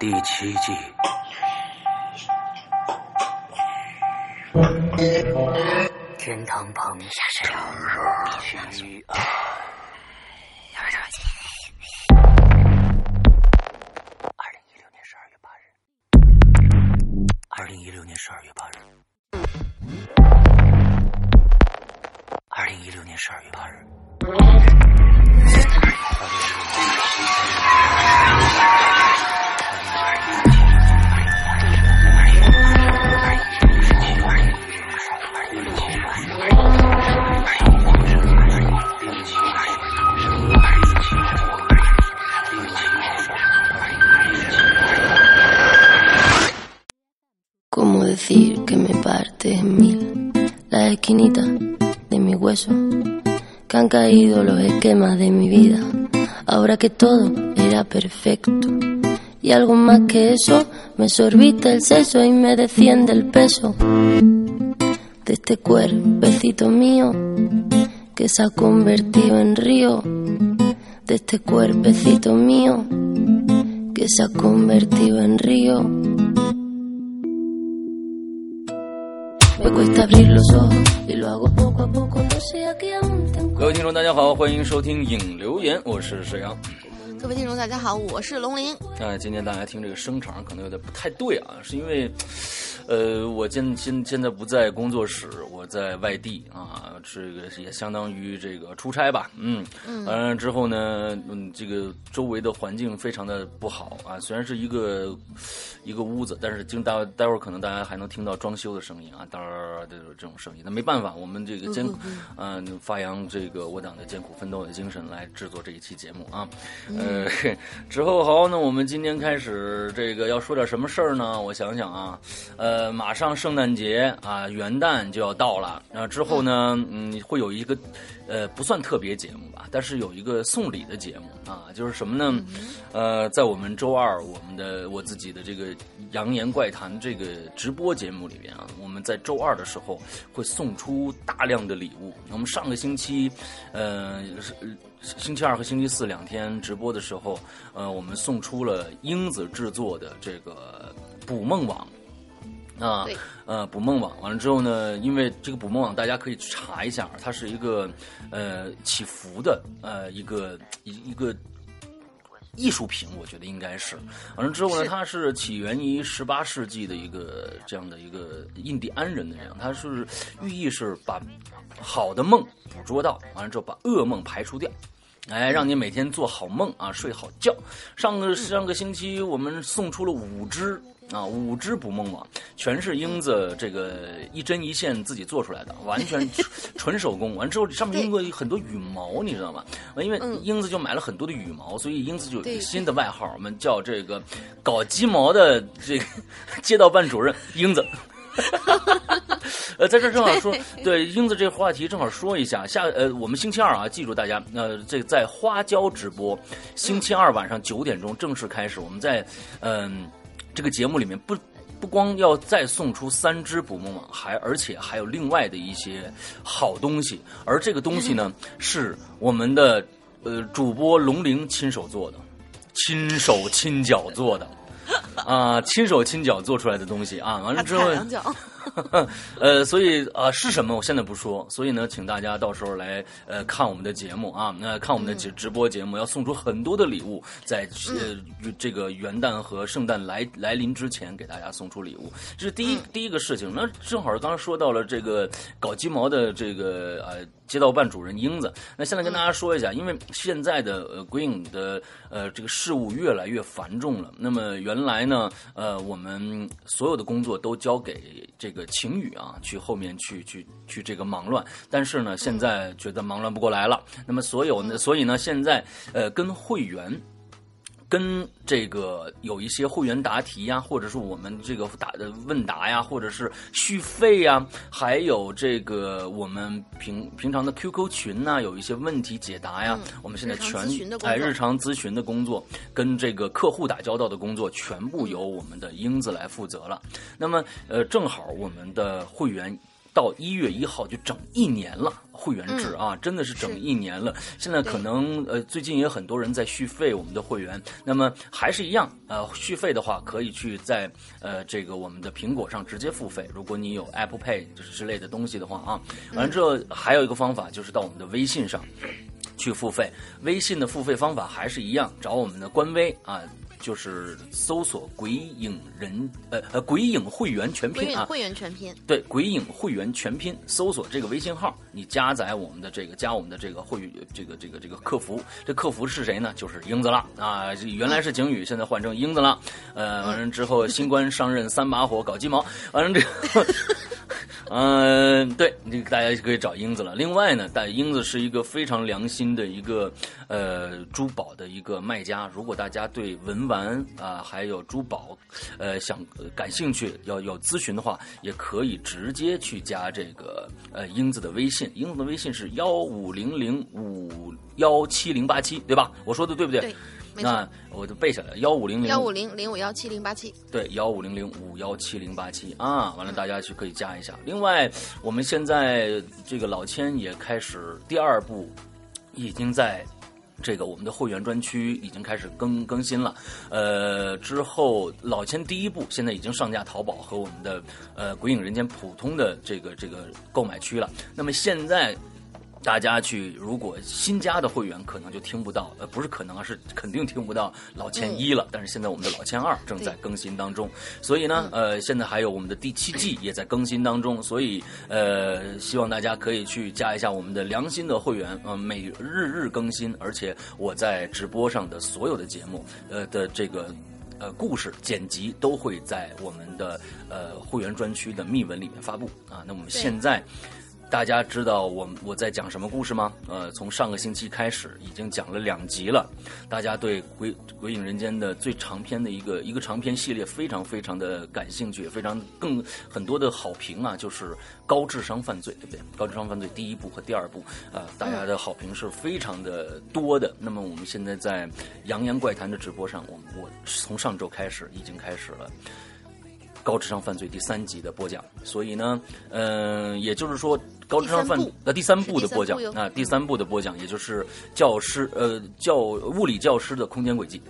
第七季。天堂旁，虚二。二 caído los esquemas de mi vida, ahora que todo era perfecto. Y algo más que eso, me sorbita el seso y me desciende el peso de este cuerpecito mío que se ha convertido en río, de este cuerpecito mío que se ha convertido en río. Me cuesta abrir los ojos y lo hago poco a poco, no sé a qué 各位听众，大家好，欢迎收听影留言，我是沈阳。各位听众，大家好，我是龙鳞。那今天大家听这个声场可能有点不太对啊，是因为，呃，我现现现在不在工作室，我在外地啊，这个也相当于这个出差吧，嗯，完了之后呢，嗯，这个周围的环境非常的不好啊，虽然是一个一个屋子，但是经待待会儿可能大家还能听到装修的声音啊，当然的这种声音，那没办法，我们这个艰苦，嗯、发扬这个我党的艰苦奋斗的精神来制作这一期节目啊，呃，之后好，那我们今天开始这个要说点什么事儿呢？我想想啊，呃，马上圣诞节啊，元旦就要到了，然后之后呢，嗯，会有一个呃不算特别节目吧，但是有一个送礼的节目啊，就是什么呢？呃，在我们周二我们的我自己的这个《扬言怪谈》这个直播节目里边啊，我们在周二的时候会送出大量的礼物。我们上个星期，呃，是星期二和星期四两天直播的时候，呃，我们送出了英子制作的这个捕梦网。啊，呃，捕梦网完了之后呢，因为这个捕梦网大家可以去查一下，它是一个呃起伏的呃一个一一个艺术品，我觉得应该是。完了之后呢，它是起源于十八世纪的一个这样的一个印第安人的这样，它是寓意是把好的梦捕捉到，完了之后把噩梦排除掉。哎，让你每天做好梦啊，睡好觉。上个上个星期我们送出了五只啊，五只捕梦网，全是英子这个一针一线自己做出来的，完全纯纯手工。完之后上面用过很多羽毛，你知道吗？因为嗯英子就买了很多的羽毛，所以英子就有一个新的外号，我们叫这个搞鸡毛的这个 街道办主任英子。呃，在这儿正好说，对英子这个话题正好说一下。下呃，我们星期二啊，记住大家，呃，这在花椒直播，星期二晚上九点钟正式开始。我们在嗯、这个节目里面不不光要再送出三只捕梦网，还而且还有另外的一些好东西。而这个东西呢，是我们的呃主播龙玲亲手做的，亲手亲脚做的。啊，亲手亲脚做出来的东西啊，完了之后 呃，所以啊、是什么我现在不说，所以呢，请大家到时候来呃看我们的节目啊，那、看我们的直直播节目，要送出很多的礼物，在呃这个元旦和圣诞来来临之前给大家送出礼物，这是第一、第一个事情。那正好刚刚说到了这个搞鸡毛的这个呃街道办主任英子，那现在跟大家说一下，因为现在的呃鬼影的呃这个事务越来越繁重了，那么原来呢呃我们所有的工作都交给这个晴雨啊去后面去去去这个忙乱，但是呢现在觉得忙乱不过来了，那么所有呢所以呢现在呃跟会员。跟这个有一些会员答题呀，或者是我们这个答的问答呀，或者是续费呀，还有这个我们平平常的 QQ 群呐，有一些问题解答呀，我们现在全哎日常咨询的工作跟这个客户打交道的工作，全部由我们的英子来负责了。那么呃，正好我们的会员到一月一号就整一年了，会员制啊，真的是整一年了。现在可能呃，最近也很多人在续费我们的会员，那么还是一样，呃，续费的话可以去在呃这个我们的苹果上直接付费。如果你有 Apple Pay 就是之类的东西的话啊，完了之后还有一个方法就是到我们的微信上去付费。微信的付费方法还是一样，找我们的官微啊。就是搜索“鬼影人”呃呃“鬼影会员全拼”啊，会员全拼，对，鬼影会员全拼，搜索这个微信号，你加载我们的这个加我们的这个会员这个这个这个客服，这客服是谁呢？就是英子了啊！原来是景宇，现在换成英子了。呃，完了之后新官上任三把火搞鸡毛，完了这嗯，对，这个大家就可以找英子了。另外呢，但英子是一个非常良心的一个呃珠宝的一个卖家。如果大家对文玩啊、还有珠宝，呃想感兴趣，要有咨询的话，也可以直接去加这个呃英子的微信。英子的微信是幺五零零五幺七零八七，对吧？我说的对不对？那，我就背下来，幺五零零幺五零零五幺七零八七，对，幺五零零五幺七零八七啊，完了大家去可以加一下。另外，我们现在这个老千也开始第二部，已经在。这个我们的会员专区已经开始更更新了，呃，之后老千第一部现在已经上架淘宝和我们的呃鬼影人间普通的这个这个购买区了。那么现在大家去，如果新加的会员可能就听不到，呃，不是可能啊，是肯定听不到老千一了。但是现在我们的老千二正在更新当中，所以呢，呃，现在还有我们的第七季也在更新当中，所以呃，希望大家可以去加一下我们的良心的会员，呃，每日日更新，而且我在直播上的所有的节目，呃的这个。呃，故事剪辑都会在我们的呃会员专区的密文里面发布啊。那我们现在大家知道我我在讲什么故事吗？呃，从上个星期开始已经讲了两集了，大家对《鬼鬼影人间》的最长篇的一个一个长篇系列非常非常的感兴趣，也非常更很多的好评啊，就是高智商犯罪，对不对？高智商犯罪第一部和第二部啊、大家的好评是非常的多的。那么我们现在在《扬言怪谈》的直播上，我我从上周开始已经开始了。高智商犯罪第三集的播讲，所以呢，嗯、也就是说，高智商犯第三部呃第三部的播讲是第三部哟啊，第三部的播讲，也就是教师呃教物理教师的空间轨迹。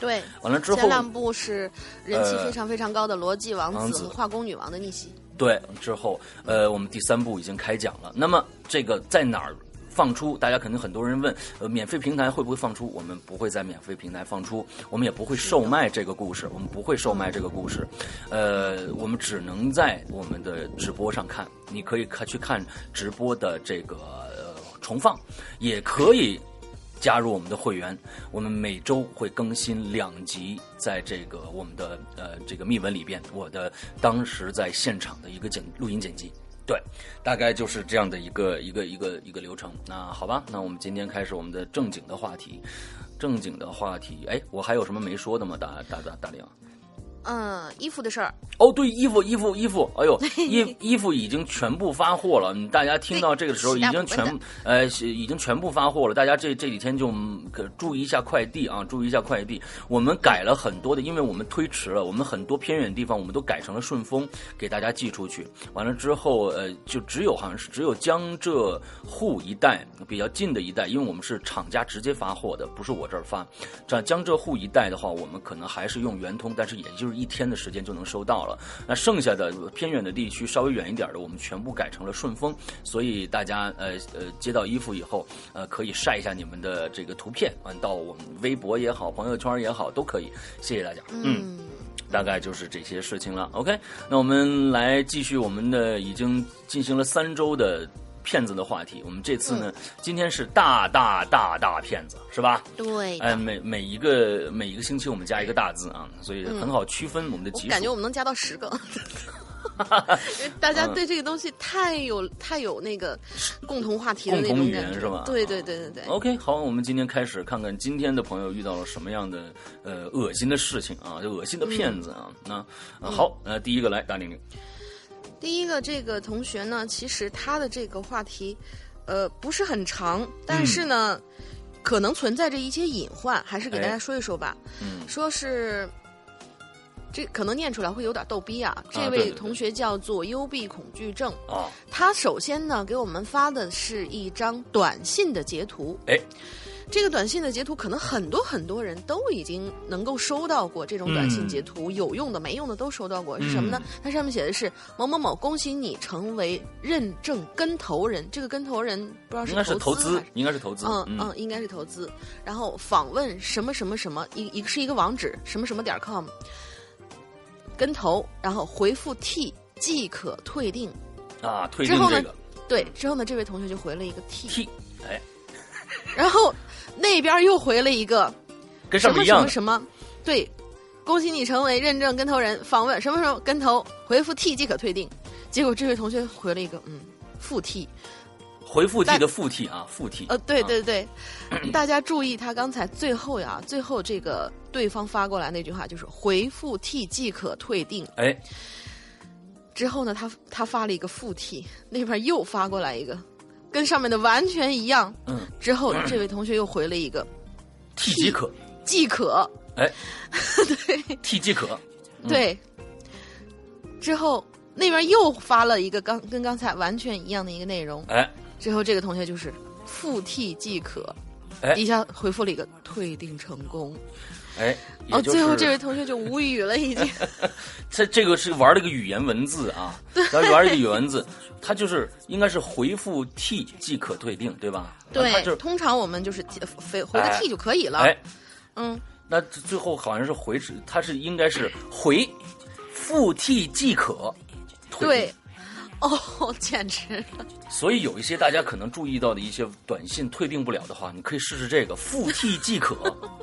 对。完了之后前，两部是人气呃非常非常高的《逻辑王子》王子和《化工女王的逆袭对之后，呃，我们第三部已经开讲了。那么这个在哪儿放出？大家肯定很多人问，呃，免费平台会不会放出？我们不会在免费平台放出，我们也不会售卖这个故事，我们不会售卖这个故事，呃，我们只能在我们的直播上看。你可以看去看直播的这个呃重放，也可以。加入我们的会员，我们每周会更新两集，在这个我们的呃这个密文里边，我的当时在现场的一个剪录音剪辑，对，大概就是这样的一个一个一个一个流程。那好吧，那我们今天开始我们的正经的话题，正经的话题，哎，我还有什么没说的吗？大大大大玲。》。嗯，衣服的事儿，哦，对，衣服，衣服，衣服，哎呦，衣衣服已经全部发货了。嗯大家听到这个时候，已经全呃已经全部发货了。大家这这几天就注意一下快递啊，注意一下快递。我们改了很多的，因为我们推迟了，我们很多偏远地方我们都改成了顺丰，给大家寄出去。完了之后，呃，就只有好像是只有江浙沪一带比较近的一带，因为我们是厂家直接发货的，不是我这儿发。这江浙沪一带的话，我们可能还是用圆通，但是也就是一天的时间就能收到了。那剩下的偏远的地区稍微远一点的，我们全部改成了顺丰。所以大家呃呃接到衣服以后，呃可以晒一下你们的这个图片啊，到我们微博也好，朋友圈也好，都可以。谢谢大家，嗯嗯，大概就是这些事情了。OK，那我们来继续我们的已经进行了三周的骗子的话题。我们这次呢，今天是大大大大骗子，是吧？对。哎，每每一个每一个星期我们加一个大字啊，所以很好区分我们的我级数。感觉我们能加到十个，因为大家对这个东西太有太有那个共同话题的那共同语种感觉，言是吧对对对对对。OK，好，我们今天开始看看今天的朋友遇到了什么样的呃恶心的事情啊，就恶心的骗子啊。那、呃好，呃，第一个来大玲玲，第一个这个同学呢，其实他的这个话题，呃，不是很长，但是呢，可能存在着一些隐患，还是给大家说一说吧。嗯说是这可能念出来会有点逗逼啊。这位同学叫做幽闭恐惧症，啊，他首先呢给我们发的是一张短信的截图。哎，这个短信的截图，可能很多很多人都已经能够收到过这种短信截图，有用的、没用的都收到过。是什么呢？它上面写的是某某某，恭喜你成为认证跟投人。这个跟投人不知道是应该是投资应该是投资，嗯嗯，应该是投资。然后访问什么什么什么，一一个是一个网址，什么什么点 com，跟投，然后回复 T 即可退订。啊，退之后呢订这个对，之后呢，这位同学就回了一个 T，T，哎，然后那边又回了一个跟什么上面一样的，什么什么，对，恭喜你成为认证跟头人，访问什么什么跟头，回复 T 即可退订。结果这位同学回了一个嗯复 T，回复 T 的复 T 啊，复 T，呃，对啊。对对，大家注意，他刚才最后呀，最后这个对方发过来那句话就是回复 T 即可退订。哎，之后呢，他他发了一个复 T，那边又发过来一个，跟上面的完全一样。嗯。之后这位同学又回了一个，T 即可，即可，哎，对，T 即可，嗯。对。之后那边又发了一个刚跟刚才完全一样的一个内容。哎，之后这个同学就是负 T 即可，哎一下回复了一个退订成功。哎，哦，最后这位同学就无语了，已经。这这个是玩了一个语言文字啊，然后玩了一个语言文字，他就是应该是回复 T 即可退订，对吧？对就是，通常我们就是回回个哎 T 就可以了。哎，嗯，那最后好像是回指，它是应该是回复 T 即可退对。哦，简直了！所以有一些大家可能注意到的一些短信退订不了的话，你可以试试这个复 T 即可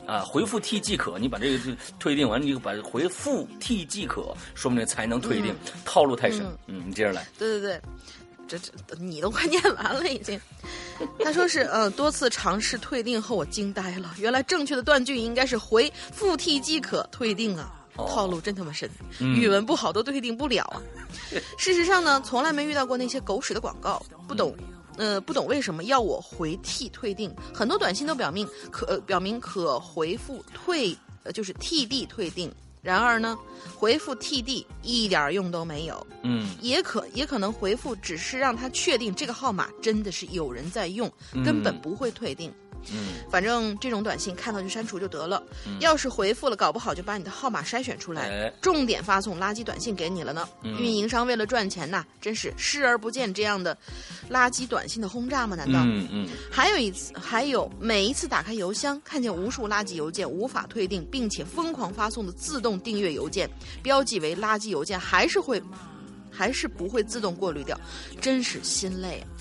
啊，回复 T 即可，你把这个就退订完，你就把回复 T 即可，说明才能退订。套路太深，嗯，你接着来。对对对，这这你都快念完了已经。他说是呃，多次尝试退订后，我惊呆了，原来正确的断句应该是回复 T 即可退订啊。哦套路真他妈深，嗯语文不好都退订不了啊。事实上呢，从来没遇到过那些狗屎的广告，不懂。呃，不懂为什么要我回替退订？很多短信都表明可、呃表明可回复退，呃就是 TD 退订。然而呢，回复 TD 一点用都没有。嗯也可也可能回复只是让他确定这个号码真的是有人在用，根本不会退订。嗯反正这种短信看到就删除就得了。要是回复了，搞不好就把你的号码筛选出来，哎重点发送垃圾短信给你了呢。嗯运营商为了赚钱呐，真是视而不见这样的垃圾短信的轰炸吗？难道？嗯嗯，还有一次，还有每一次打开邮箱，看见无数垃圾邮件无法退订，并且疯狂发送的自动订阅邮件，标记为垃圾邮件，还是会，还是不会自动过滤掉，真是心累啊！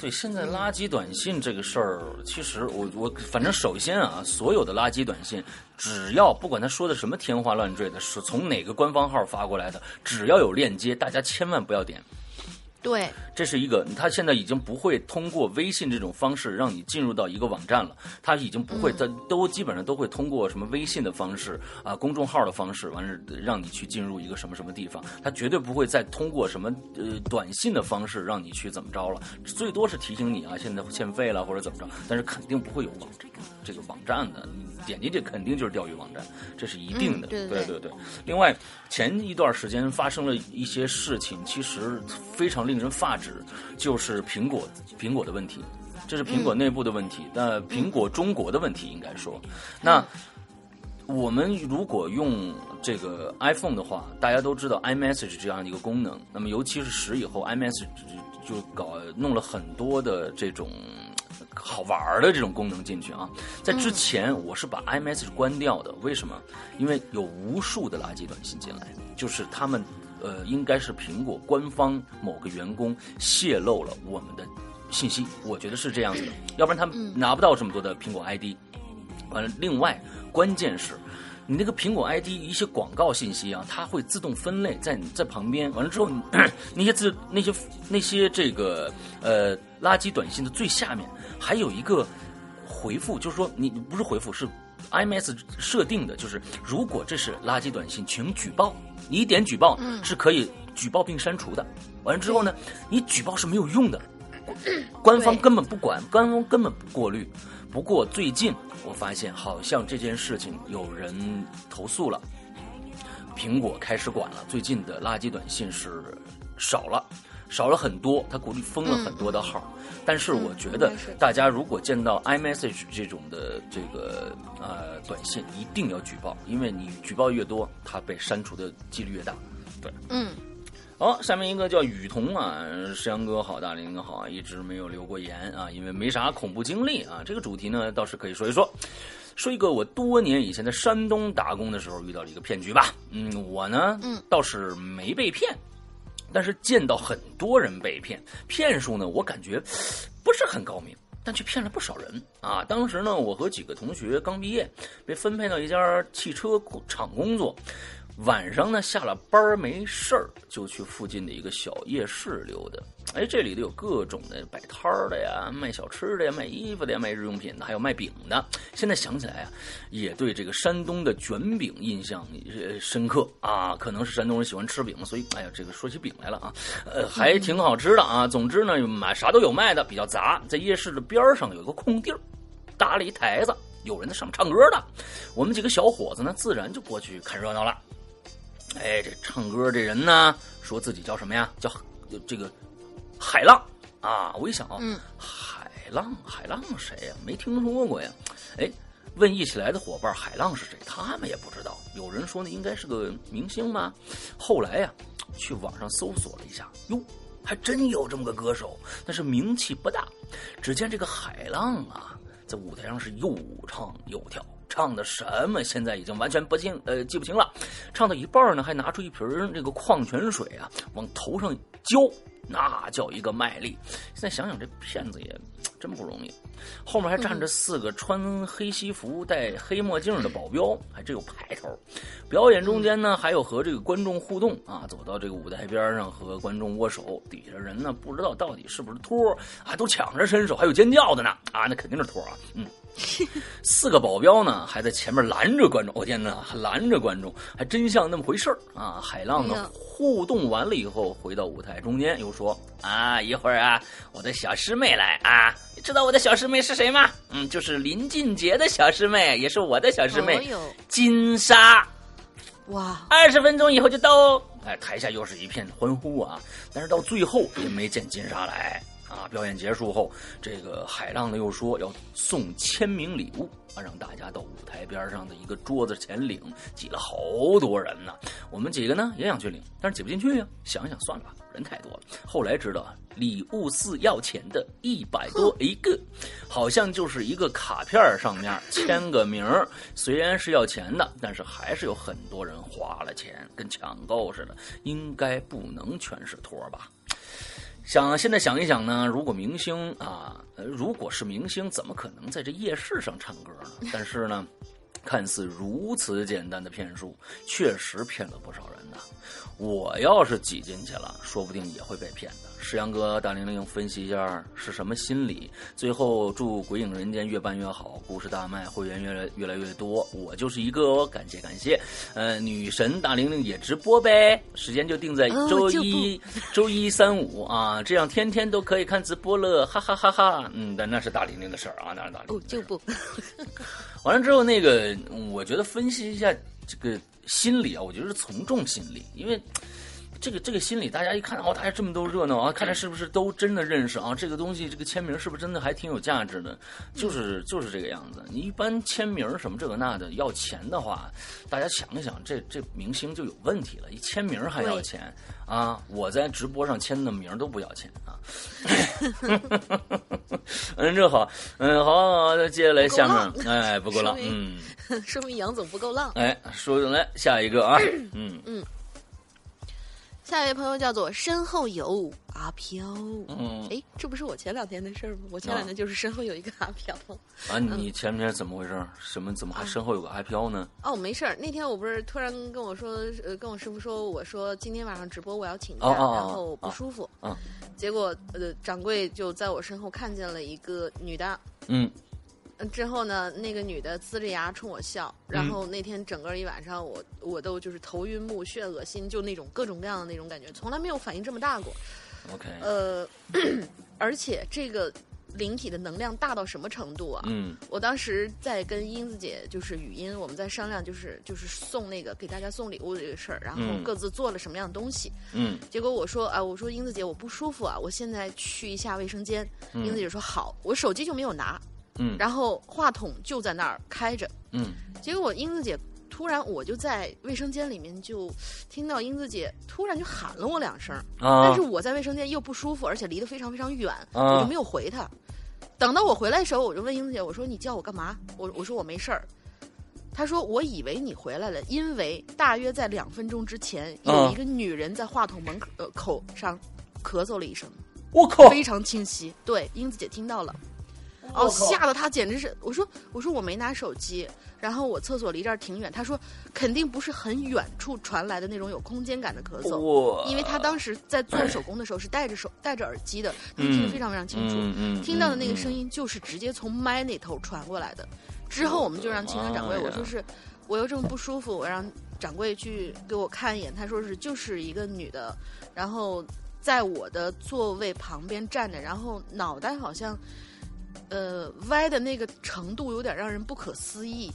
对，现在垃圾短信这个事儿，其实我我反正首先啊，所有的垃圾短信，只要不管他说的什么天花乱坠的，是从哪个官方号发过来的，只要有链接，大家千万不要点。对，这是一个，他现在已经不会通过微信这种方式让你进入到一个网站了，他已经不会，他都基本上都会通过什么微信的方式啊，公众号的方式，完了让你去进入一个什么什么地方，他绝对不会再通过什么呃短信的方式让你去怎么着了，最多是提醒你啊，现在欠费了或者怎么着，但是肯定不会有网这个网站的，点进去肯定就是钓鱼网站，这是一定的，嗯对对对对对。另外，前一段时间发生了一些事情，其实非常令人发指，就是苹果苹果的问题，这是苹果内部的问题，那、苹果中国的问题应该说，那。我们如果用这个 iPhone 的话，大家都知道 iMessage 这样的一个功能。那么，尤其是十以后，iMessage 就搞弄了很多的这种好玩儿的这种功能进去啊。在之前，我是把 iMessage 关掉的，为什么？因为有无数的垃圾短信进来，就是他们呃，应该是苹果官方某个员工泄露了我们的信息，我觉得是这样子的，要不然他们拿不到这么多的苹果 ID。完了，另外关键是，你那个苹果 ID 一些广告信息啊，它会自动分类在你在旁边。完了之后，你 那些字那些那些这个呃垃圾短信的最下面还有一个回复，就是说你不是回复是。iMess 设定的就是，如果这是垃圾短信，请举报。你一点举报是可以举报并删除的。完了之后呢，你举报是没有用的，官方根本不管，官方根本不过滤。不过最近我发现，好像这件事情有人投诉了。苹果开始管了，最近的垃圾短信是少了。少了很多，他鼓励封了很多的号，但是我觉得大家如果见到 iMessage 这种的这个呃短信，一定要举报，因为你举报越多，它被删除的几率越大。对，嗯，好，下面一个叫雨桐啊，石阳哥好，大林哥好啊，一直没有留过言啊，因为没啥恐怖经历啊。这个主题呢，倒是可以说一说，说一个我多年以前在山东打工的时候遇到了一个骗局吧。嗯，我呢，嗯，倒是没被骗，但是见到很多人被骗，骗术呢，我感觉不是很高明。但却骗了不少人啊！当时呢，我和几个同学刚毕业，被分配到一家汽车厂工作。晚上呢，下了班没事儿，就去附近的一个小夜市溜达。哎，这里头有各种的摆摊儿的呀，卖小吃的呀，卖衣服的呀，卖日用品的，还有卖饼的。现在想起来啊，也对这个山东的卷饼印象呃深刻啊。可能是山东人喜欢吃饼，所以哎呀，这个说起饼来了啊，呃，还挺好吃的啊。总之呢，买啥都有卖的，比较杂。在夜市的边上有一个空地儿，搭了一台子，有人在上面唱歌的。我们几个小伙子呢，自然就过去看热闹了。哎，这唱歌这人呢，说自己叫什么呀？叫这个海浪啊！我一想啊，嗯海浪，海浪谁呀？没听说过呀。哎，问一起来的伙伴，海浪是谁？他们也不知道。有人说呢，应该是个明星吧。后来呀，去网上搜索了一下，哟，还真有这么个歌手，但是名气不大。只见这个海浪啊，在舞台上是又唱又跳。唱的什么？现在已经完全不清，呃，记不清了。唱到一半呢，还拿出一瓶这个矿泉水啊，往头上浇，那叫一个卖力。现在想想，这骗子也真不容易。后面还站着四个穿黑西服、戴黑墨镜的保镖，还真有派头。表演中间呢，还有和这个观众互动啊，走到这个舞台边上和观众握手。底下人呢，不知道到底是不是托啊，都抢着伸手，还有尖叫的呢啊，那肯定是托啊，嗯。四个保镖呢，还在前面拦着观众。我、天哪，还拦着观众，还真像那么回事儿啊！海浪呢，互动完了以后，回到舞台中间，又说：“啊，一会儿啊，我的小师妹来啊，你知道我的小师妹是谁吗？嗯，就是林俊杰的小师妹，也是我的小师妹，哦金莎。哇，二十分钟以后就到哦。”哎，台下又是一片欢呼啊！但是到最后也没见金莎来。啊！表演结束后，这个海浪呢又说要送签名礼物啊，让大家到舞台边上的一个桌子前领，挤了好多人呢。我们几个呢也想去领，但是挤不进去呀、想想算了吧，人太多了。后来知道啊，礼物是要钱的，一百多一个，好像就是一个卡片上面签个名。虽然是要钱的，但是还是有很多人花了钱，跟抢购似的。应该不能全是托吧？想现在想一想呢，如果明星啊，呃，如果是明星，怎么可能在这夜市上唱歌呢？但是呢，看似如此简单的骗术，确实骗了不少人呢。我要是挤进去了，说不定也会被骗的。石阳哥、大玲玲分析一下是什么心理？最后祝《鬼影人间》越办越好，故事大卖，会员越来越来越多。我就是一个哦，感谢感谢。呃，女神大玲玲也直播呗，时间就定在哦周一、周一、三五啊，这样天天都可以看直播了，哈哈哈哈。嗯，但那是大玲玲的事儿啊，那是大玲玲的事儿。哦就不，完了之后，那个我觉得分析一下这个心理啊，我觉得是从众心理，因为这个这个心理，大家一看哦，大家这么都热闹啊，看来是不是都真的认识啊？这个东西，这个签名是不是真的还挺有价值的？就是就是这个样子。你一般签名什么这个那的要钱的话，大家想一想，这这明星就有问题了，一签名还要钱啊！我在直播上签的名都不要钱啊。嗯，这好，嗯，好，好，那接下来下面，哎，不够浪，嗯，说明杨总不够浪。哎，说来下一个啊，嗯嗯下一位朋友叫做身后有阿飘。嗯哎，这不是我前两天的事儿吗？我前两天就是身后有一个阿飘。啊，你前面怎么回事？什么？怎么还身后有个阿飘呢？哦，没事儿。那天我不是突然跟我说，呃，跟我师傅说，我说今天晚上直播我要请假，哦哦哦然后不舒服。嗯结果呃，掌柜就在我身后看见了一个女的。嗯嗯，之后呢，那个女的呲着牙冲我笑，然后那天整个一晚上我我都就是头晕目眩、恶心，就那种各种各样的那种感觉，从来没有反应这么大过。，OK，呃，而且这个灵体的能量大到什么程度啊？嗯我当时在跟英子姐就是语音，我们在商量，就是就是送那个给大家送礼物的这个事儿，然后嗯各自做了什么样的东西。嗯结果我说啊，我说英子姐我不舒服啊，我现在去一下卫生间。英子姐说好，我手机就没有拿，嗯然后话筒就在那儿开着。嗯结果英子姐突然我就在卫生间里面就听到英子姐突然就喊了我两声，啊但是我在卫生间又不舒服，而且离得非常非常远，啊我就没有回她。等到我回来的时候，我就问英子姐，我说你叫我干嘛？我我说我没事儿。她说我以为你回来了，因为大约在两分钟之前，有啊一个女人在话筒门口、呃、口上咳嗽了一声，我靠非常清晰。对，英子姐听到了。哦，吓得他简直是，我说我说我没拿手机，然后我厕所离这儿挺远，他说肯定不是很远处传来的那种有空间感的咳嗽，因为他当时在做手工的时候是戴着手 戴着耳机的，她听得非常非常清楚，听到的那个声音音就是直接从麦那头传过来的。之后我们就让情感掌柜，我说是我又这么不舒服，我让掌柜去给我看一眼，他说是就是一个女的，然后在我的座位旁边站着，然后脑袋好像呃歪的那个程度有点让人不可思议，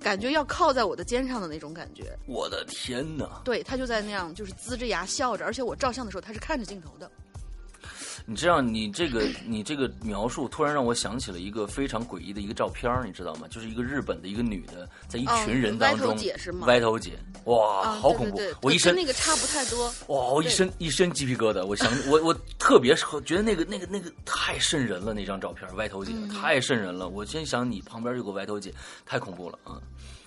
感觉要靠在我的肩上的那种感觉。我的天哪！对他就在那样就是龇着牙笑着，而且我照相的时候他是看着镜头的。你知道，你这个你这个描述，突然让我想起了一个非常诡异的一个照片儿你知道吗？就是一个日本的一个女的，在一群人当中，哦歪头姐是吗歪头姐，哇，啊，好恐怖！对对对我一身那个差不太多。哇，我一身一身鸡皮疙瘩。我想，我我特别是觉得那个那个那个太瘆人了，那张照片，歪头姐、嗯太瘆人了。我先想你旁边有个歪头姐，太恐怖了啊！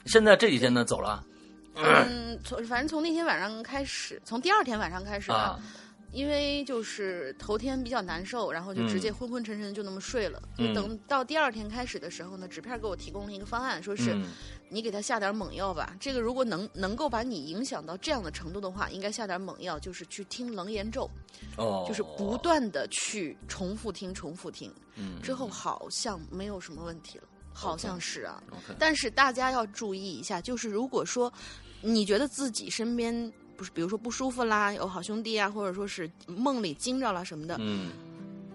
现在这几天呢，走了嗯，从反正从那天晚上开始，从第二天晚上开始吧，啊，因为就是头天比较难受，然后就直接嗯昏昏沉沉的就那么睡了。嗯就等到第二天开始的时候呢，纸片给我提供了一个方案，说是嗯你给他下点猛药吧。这个如果能能够把你影响到这样的程度的话，应该下点猛药，就是去听楞严咒，哦，就是不断的去重复听、重复听。嗯之后好像没有什么问题了，好像是啊。但是大家要注意一下，就是如果说你觉得自己身边不是，比如说不舒服啦，有好兄弟啊，或者说是梦里惊着了什么的，嗯。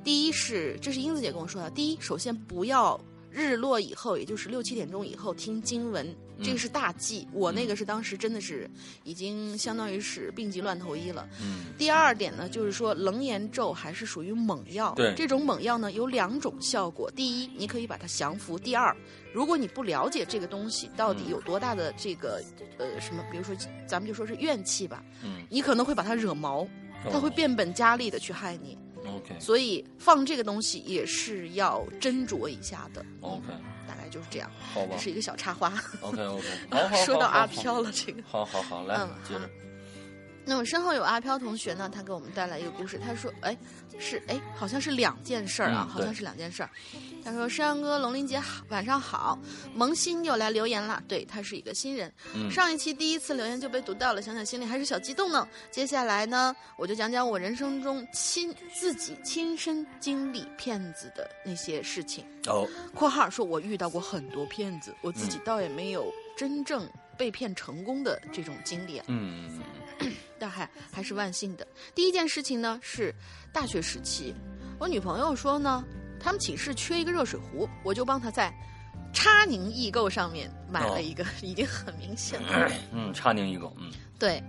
第一是这是英子姐跟我说的，第一，首先不要日落以后，也就是六七点钟以后听经文，这个是大忌。我那个是当时真的是已经相当于是病急乱投医了。嗯第二点呢，就是说楞严咒还是属于猛药。对这种猛药呢有两种效果。第一，你可以把它降服；第二，如果你不了解这个东西到底有多大的这个呃什么，比如说咱们就说是怨气吧，嗯你可能会把它惹毛，它会变本加厉的去害你。，OK 所以放这个东西也是要斟酌一下的。OK，大概就是这样。好吧这是一个小插花。OK OK，好好说到阿飘，飘了，这个。好好好，来嗯接着，那么身后有阿飘同学呢，他给我们带来一个故事。他说：“哎，是哎，好像是两件事儿啊，嗯好像是两件事儿。”他说：“山羊哥，龙鳞姐好，晚上好。萌新又来留言了，对他是一个新人。嗯上一期第一次留言就被读到了，想想心里还是小激动呢。接下来呢，我就讲讲我人生中亲自己亲身经历骗子的那些事情。哦，（括号说我遇到过很多骗子，我自己倒也没有真正被骗成功的这种经历啊。嗯 但还还是万幸的。第一件事情呢是大学时期，我女朋友说呢，他们寝室缺一个热水壶，我就帮她在叉宁易购上面买了一个，已经很明显了。嗯，差宁易购，嗯对，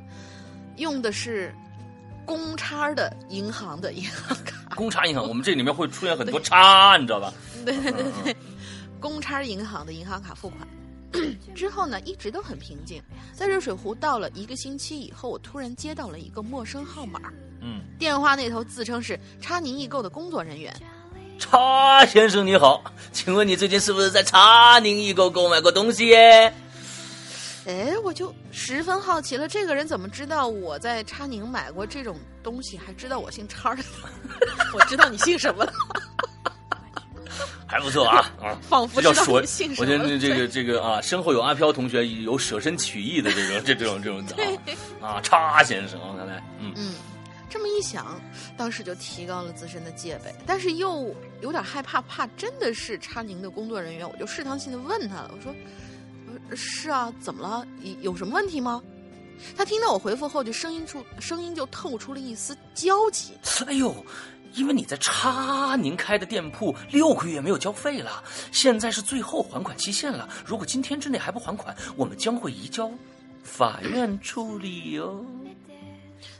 用的是公差的银行的银行卡，公差银行，我们这里面会出现很多差，你知道吧？对对对对，公差银行的银行卡付款。之后呢，一直都很平静。在热水壶到了一个星期以后，我突然接到了一个陌生号码，嗯，电话那头自称是叉宁易购的工作人员。叉先生你好，请问你最近是不是在叉宁易购购买过东西耶？哎，我就十分好奇了，这个人怎么知道我在叉宁买过这种东西，还知道我姓叉的？我知道你姓什么了，还不错啊啊，仿佛叫舍你姓，什我。觉得这个这个啊，身后有阿飘同学有舍身取义的这种这这种这种 啊啊，叉先生，我看来，嗯嗯，这么一想，当时就提高了自身的戒备，但是又有点害怕，怕真的是叉宁的工作人员，我就试探性的问他了，我说：“我说是啊，怎么了？有有什么问题吗？”他听到我回复后，就声音出声音就透出了一丝焦急。哎呦，因为你在叉您开的店铺六个月没有交费了，现在是最后还款期限了。如果今天之内还不还款，我们将会移交法院处理哦。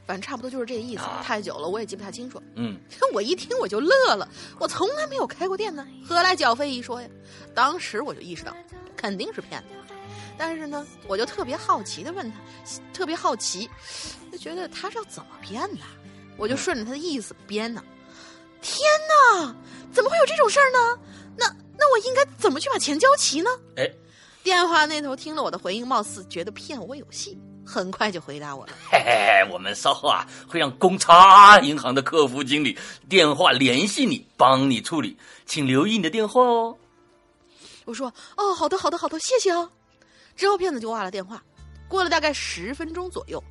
反正差不多就是这意思。啊太久了，我也记不太清楚。嗯，我一听我就乐了，我从来没有开过店呢，何来缴费一说呀？当时我就意识到，肯定是骗子。但是呢，我就特别好奇的问他，特别好奇，就觉得他是要怎么编的，我就顺着他的意思编呢。天哪，怎么会有这种事儿呢？那那我应该怎么去把钱交齐呢？哎，电话那头听了我的回应，貌似觉得骗我有戏，很快就回答我了。嘿嘿，我们稍后啊会让公差银行的客服经理电话联系你，帮你处理，请留意你的电话哦。我说：“哦，好的，好的，好的，谢谢啊。”之后骗子就挂了电话。过了大概十分钟左右，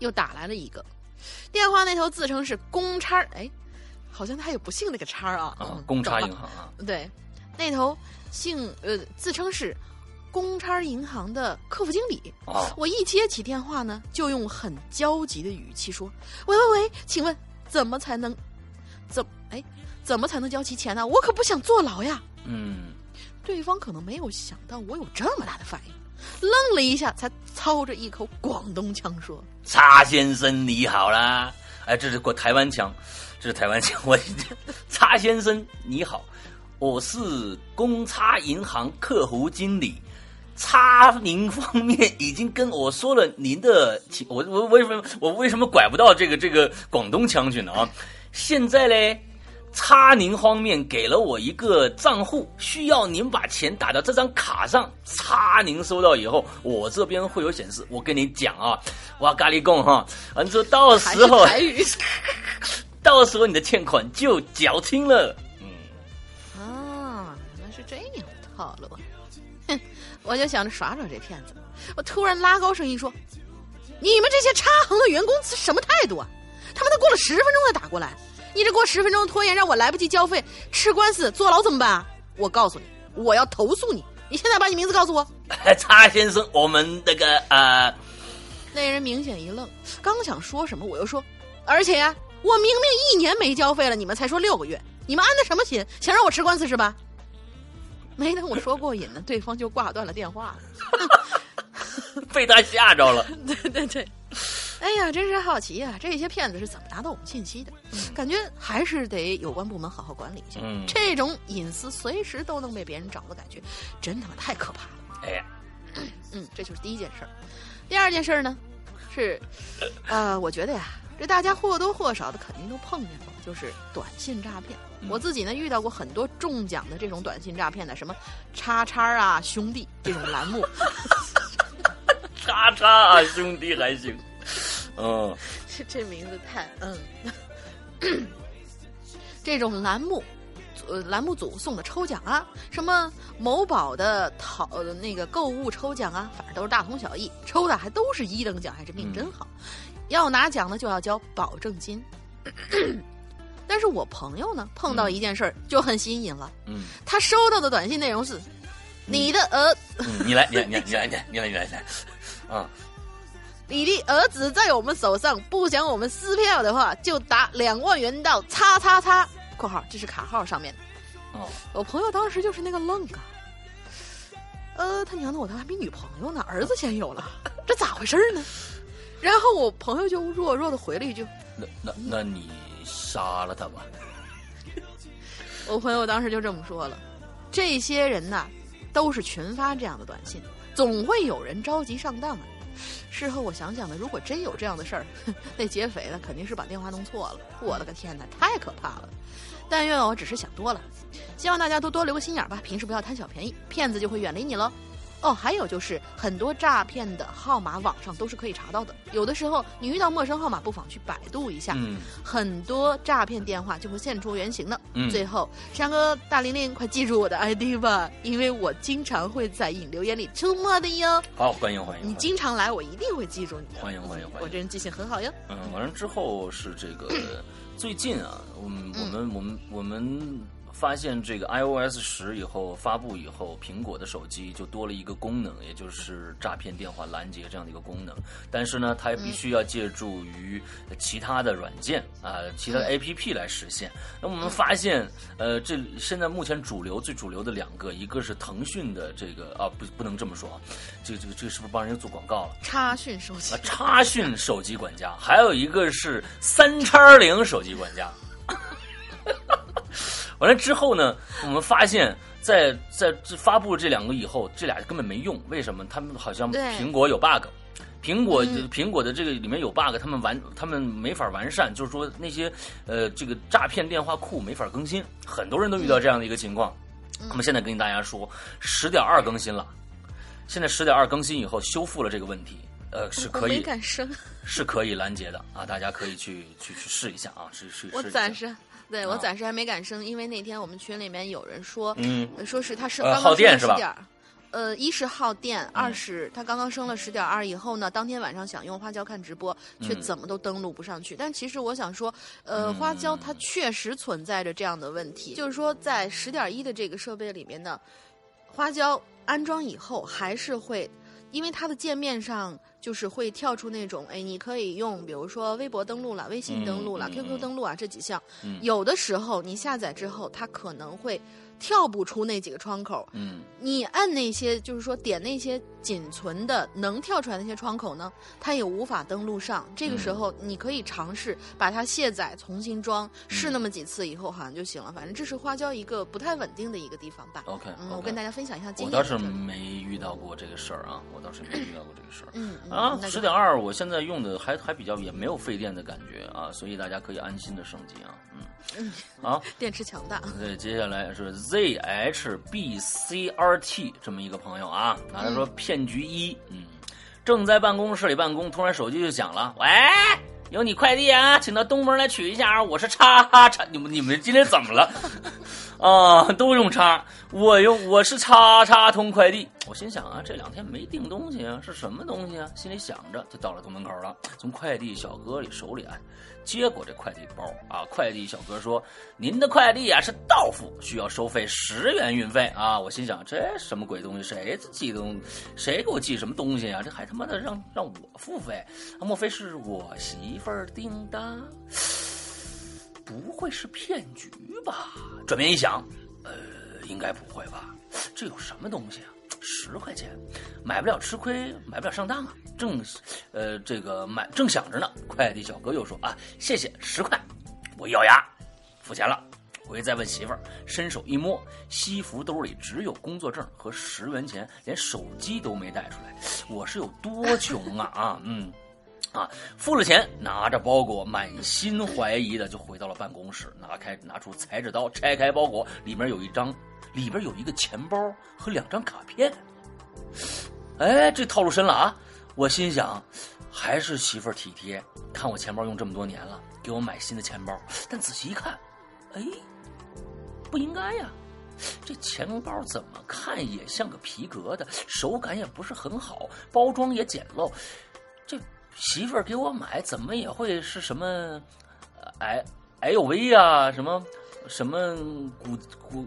又打来了一个，电话那头自称是公差儿，哎，好像他也不姓那个叉儿啊。公差银。行啊，对，那头姓呃，自称是公差银行的客服经理。哦，我一接起电话呢，就用很焦急的语气说：“喂喂喂，请问怎么才能怎哎怎么才能交齐钱呢？我可不想坐牢呀。”嗯，对方可能没有想到我有这么大的反应，愣了一下，才操着一口广东腔说叉先生你好啦，哎，这是过台湾腔，这是台湾腔。我查先生你好，我是公差银行客服经理。差您方面已经跟我说了您的情，我我为什么我为什么拐不到这个这个广东腔去呢啊？现在嘞，差您方面给了我一个账户，需要您把钱打到这张卡上。差您收到以后，我这边会有显示。我跟你讲啊，哇咖喱贡哈，完之后到时候到时候你的欠款就缴清了。嗯，啊，原来是这样的套路啊！哼，我就想着耍耍这骗子。我突然拉高声音说：“你们这些插行的员工是什么态度啊？他们都过了十分钟才打过来，你这过十分钟拖延让我来不及交费，吃官司坐牢怎么办啊？我告诉你，我要投诉你！你现在把你名字告诉我。”差先生，我们那个呃，那人明显一愣，刚想说什么，我又说：“而且呀，我明明一年没交费了，你们才说六个月，你们安的什么心？想让我吃官司是吧？”没等我说过瘾呢，对方就挂断了电话了。被他吓着了。对对对，哎呀，真是好奇呀、这些骗子是怎么拿到我们信息的？感觉还是得有关部门好好管理一下。嗯这种隐私随时都能被别人找的感觉，真他妈太可怕了。哎呀，嗯，这就是第一件事儿。第二件事儿呢，是，呃，我觉得呀，这大家或多或少的肯定都碰见过，就是短信诈骗。我自己呢遇到过很多中奖的这种短信诈骗的，什么叉叉啊兄弟这种栏目，叉叉啊，兄弟还行。嗯，这这名字太嗯，这种栏目。呃，栏目组送的抽奖啊，什么某宝的淘呃那个购物抽奖啊，反正都是大同小异，抽的还都是一等奖，还是命真好。要拿奖的就要交保证金。但是我朋友呢碰到一件事就很新颖了他收到的短信内容是你的儿你来你来你来念你来你来啊 你的儿子在我们手上不想我们撕票的话就打两万元到叉叉叉括号这是卡号上面我朋友当时就是那个愣啊。呃他娘的我都还没女朋友呢儿子先有了这咋回事呢？然后我朋友就弱弱的回了一句，那那那你杀了他吧。我朋友当时就这么说了，这些人呐，都是群发这样的短信，总会有人着急上当啊。事后我想想呢，如果真有这样的事儿，那劫匪呢肯定是把电话弄错了。我的个天哪，太可怕了！但愿我只是想多了，希望大家都多留个心眼儿吧，平时不要贪小便宜，骗子就会远离你喽。哦，还有就是很多诈骗的号码网上都是可以查到的，有的时候你遇到陌生号码，不妨去百度一下，嗯很多诈骗电话就会现出原形的。嗯最后，山哥大玲玲，快记住我的 ID 吧，因为我经常会在引流眼里出没的哟。好，欢迎欢迎。你经常来，我一定会记住你的。欢迎欢迎欢迎。我这人记性很好哟。嗯，完了之后是这个 最近啊，我们我们我们我们发现这个 iOS 十以后发布以后，苹果的手机就多了一个功能，也就是诈骗电话拦截这样的一个功能。但是呢，它必须要借助于其他的软件啊、其他的 APP 来实现。那我们发现，呃，这现在目前主流最主流的两个，一个是腾讯的这个啊，不不能这么说啊，这个这个这个是不是帮人家做广告了？插讯手机啊，插讯手机管家，还有一个是三叉零手机管家。完了之后呢，我们发现在，在这发布这两个以后，这俩根本没用。为什么？他们好像苹果有 bug，苹果、嗯苹果的这个里面有 bug，他们完他们没法完善，就是说那些呃这个诈骗电话库没法更新，很多人都遇到这样的一个情况。那么现在跟大家说，十点二更新了，现在十点二更新以后修复了这个问题，呃是可以没敢生，是可以拦截的啊，大家可以去去去试一下啊，试试试我一下暂时对我啊暂时还没敢升，因为那天我们群里面有人说，嗯。呃说是他是呃刚刚耗电是吧？嗯十点。呃，一是耗电，二是他刚刚升了十点二以后呢，当天晚上想用花椒看直播，却嗯。怎么都登录不上去。但其实我想说，呃，花椒它确实存在着这样的问题，就是说在十点一的这个设备里面呢，花椒安装以后还是会，因为它的界面上就是会跳出那种，哎，你可以用，比如说微博登录了、微信登录了、QQ 登录啊这几项。嗯有的时候你下载之后，它可能会跳不出那几个窗口。嗯你按那些，就是说点那些仅存的能跳出来那些窗口呢，它也无法登录上。这个时候，你可以尝试把它卸载，重新装，试那么几次以后，好像就行了。反正这是花椒一个不太稳定的一个地方吧。，OK，嗯，我跟大家分享一下经我。倒是没遇到过这个事儿啊，我倒是没遇到过这个事儿。嗯，嗯啊，十点二，我现在用的还还比较也没有费电的感觉啊，所以大家可以安心的升级啊，嗯，好，电池强大。对，接下来是 Z H B C R T 这么一个朋友啊，啊他说骗局一，嗯，正在办公室里办公，突然手机就响了，喂，有你快递啊，请到东门来取一下啊，我是叉叉，你们你们今天怎么了？啊，都用叉，我用我是叉叉通快递。我心想啊，这两天没订东西啊，是什么东西啊？心里想着，就到了东门口了，从快递小哥里手里啊接过这快递包啊。快递小哥说：“您的快递啊是到付，需要收费十元运费啊。”我心想，这什么鬼东西？谁寄东？谁给我寄什么东西啊？这还他妈的让让我付费？莫非是我媳妇儿订的？不会是骗局吧？转念一想，呃，应该不会吧？这有什么东西啊？十块钱，买不了吃亏，买不了上当啊！正，呃，这个买正想着呢，快递小哥又说啊，谢谢，十块，我咬牙付钱了。回去再问媳妇儿，伸手一摸，西服兜里只有工作证和十元钱，连手机都没带出来。我是有多穷啊啊嗯。啊，付了钱，拿着包裹，满心怀疑的就回到了办公室，拿开拿出裁纸刀，拆开包裹，里面有一张，里边有一个钱包和两张卡片。哎，这套路深了啊！我心想，还是媳妇儿体贴，看我钱包用这么多年了，给我买新的钱包。但仔细一看，哎，不应该呀。这钱包怎么看也像个皮革的，手感也不是很好，包装也简陋。媳妇儿给我买，怎么也会是什么，呃哎 L V 啊，什么什么古古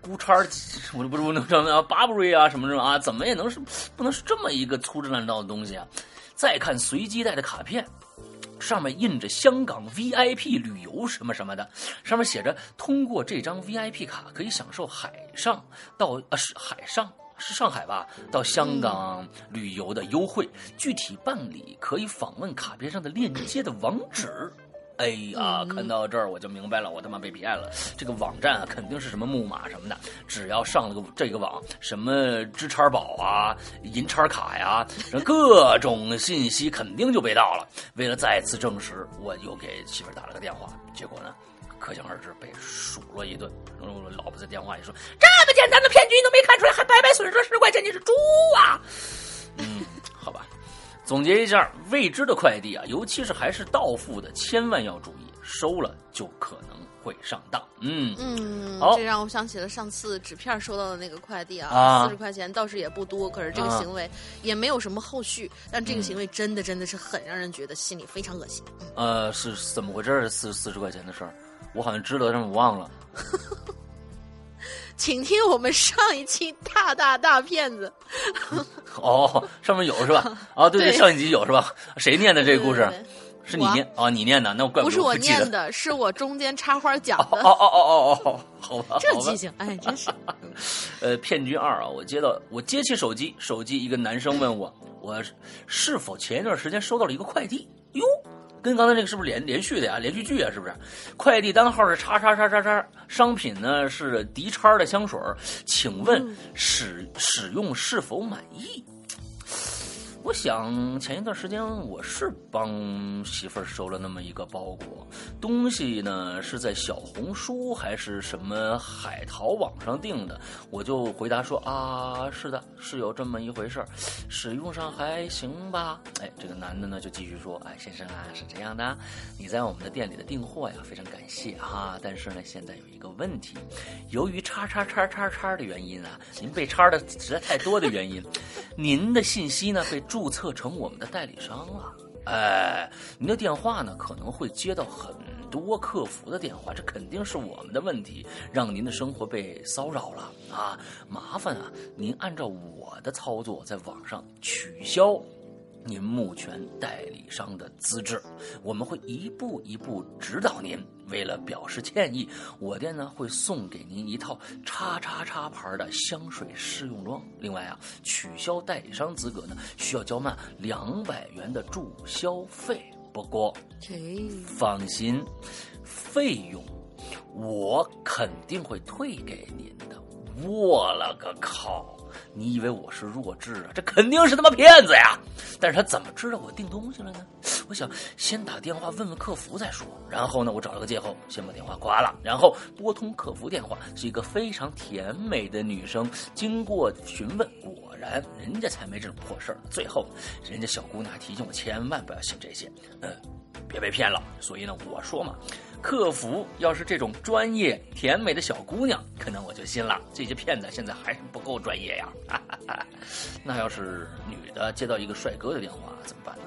古叉儿，我不是不能什么巴布瑞啊，什么什么啊，怎么也能是不能是这么一个粗制滥造的东西啊？再看随机带的卡片。上面印着香港 VIP 旅游什么什么的，上面写着通过这张 VIP 卡可以享受海上到呃是海上是上海吧到香港旅游的优惠，具体办理可以访问卡片上的链接的网址。哎呀，看到这儿我就明白了，我他妈被骗了。这个网站啊，肯定是什么木马什么的，只要上了个这个网，什么支叉宝啊、银叉卡呀，各种信息肯定就被盗了。为了再次证实，我又给媳妇儿打了个电话，结果呢，可想而知被数落一顿。然后我老婆在电话里说：“这么简单的骗局你都没看出来，还白白损失了十块钱，你是猪啊！” 嗯，好吧。总结一下，未知的快递啊，尤其是还是到付的，千万要注意，收了就可能会上当。嗯，嗯，好这让我想起了上次纸片收到的那个快递啊，啊四十块钱倒是也不多，可是这个啊行为也没有什么后续，但这个嗯行为真的真的是很让人觉得心里非常恶心。呃，是怎么回事？四四十块钱的事儿，我好像知道，但是我忘了。请听我们上一期大大大骗子。哦，上面有是吧？啊，对对上一集有是吧？谁念的这个故事是你念啊、哦？你念的？那我怪得不是我念的，是我中间插花讲哦的。哦哦哦哦哦，好吧，好吧这记性，哎，真是。呃，骗局二啊，我接到我接起手机，手机一个男生问我，我是否前一段时间收到了一个快递？哟，跟刚才那个是不是连连续的呀？连续剧啊，是不是？快递单号是叉叉叉叉叉，商品呢是迪叉的香水儿，请问使使用是否满意？我想前一段时间我是帮媳妇儿收了那么一个包裹，东西呢是在小红书还是什么海淘网上订的，我就回答说啊，是的，是有这么一回事儿，使用上还行吧。哎，这个男的呢就继续说，哎，先生啊，是这样的，你在我们的店里的订货呀，非常感谢哈，但是呢，现在有一个问题，由于叉叉叉叉叉的原因啊，您被叉的实在太多的原因，您的信息呢被注册成我们的代理商了。哎，您的电话呢可能会接到很多客服的电话，这肯定是我们的问题，让您的生活被骚扰了啊！麻烦啊，您按照我的操作，在网上取消您目前代理商的资质，我们会一步一步指导您。为了表示歉意，我店呢会送给您一套叉叉叉牌的香水试用装。另外啊，取消代理商资格呢，需要交纳两百元的注销费。不过放心，费用我肯定会退给您的。我了个靠！你以为我是弱智啊？这肯定是他妈骗子呀！但是他怎么知道我订东西了呢？我想先打电话问问客服再说。然后呢，我找了个借口，先把电话挂了，然后拨通客服电话，是一个非常甜美的女生。经过询问，果然人家才没这种破事儿。最后，人家小姑娘提醒我千万不要信这些，嗯，别被骗了。所以呢，我说嘛。客服要是这种专业甜美的小姑娘，可能我就信了。这些骗子现在还是不够专业呀！那要是女的接到一个帅哥的电话怎么办呢？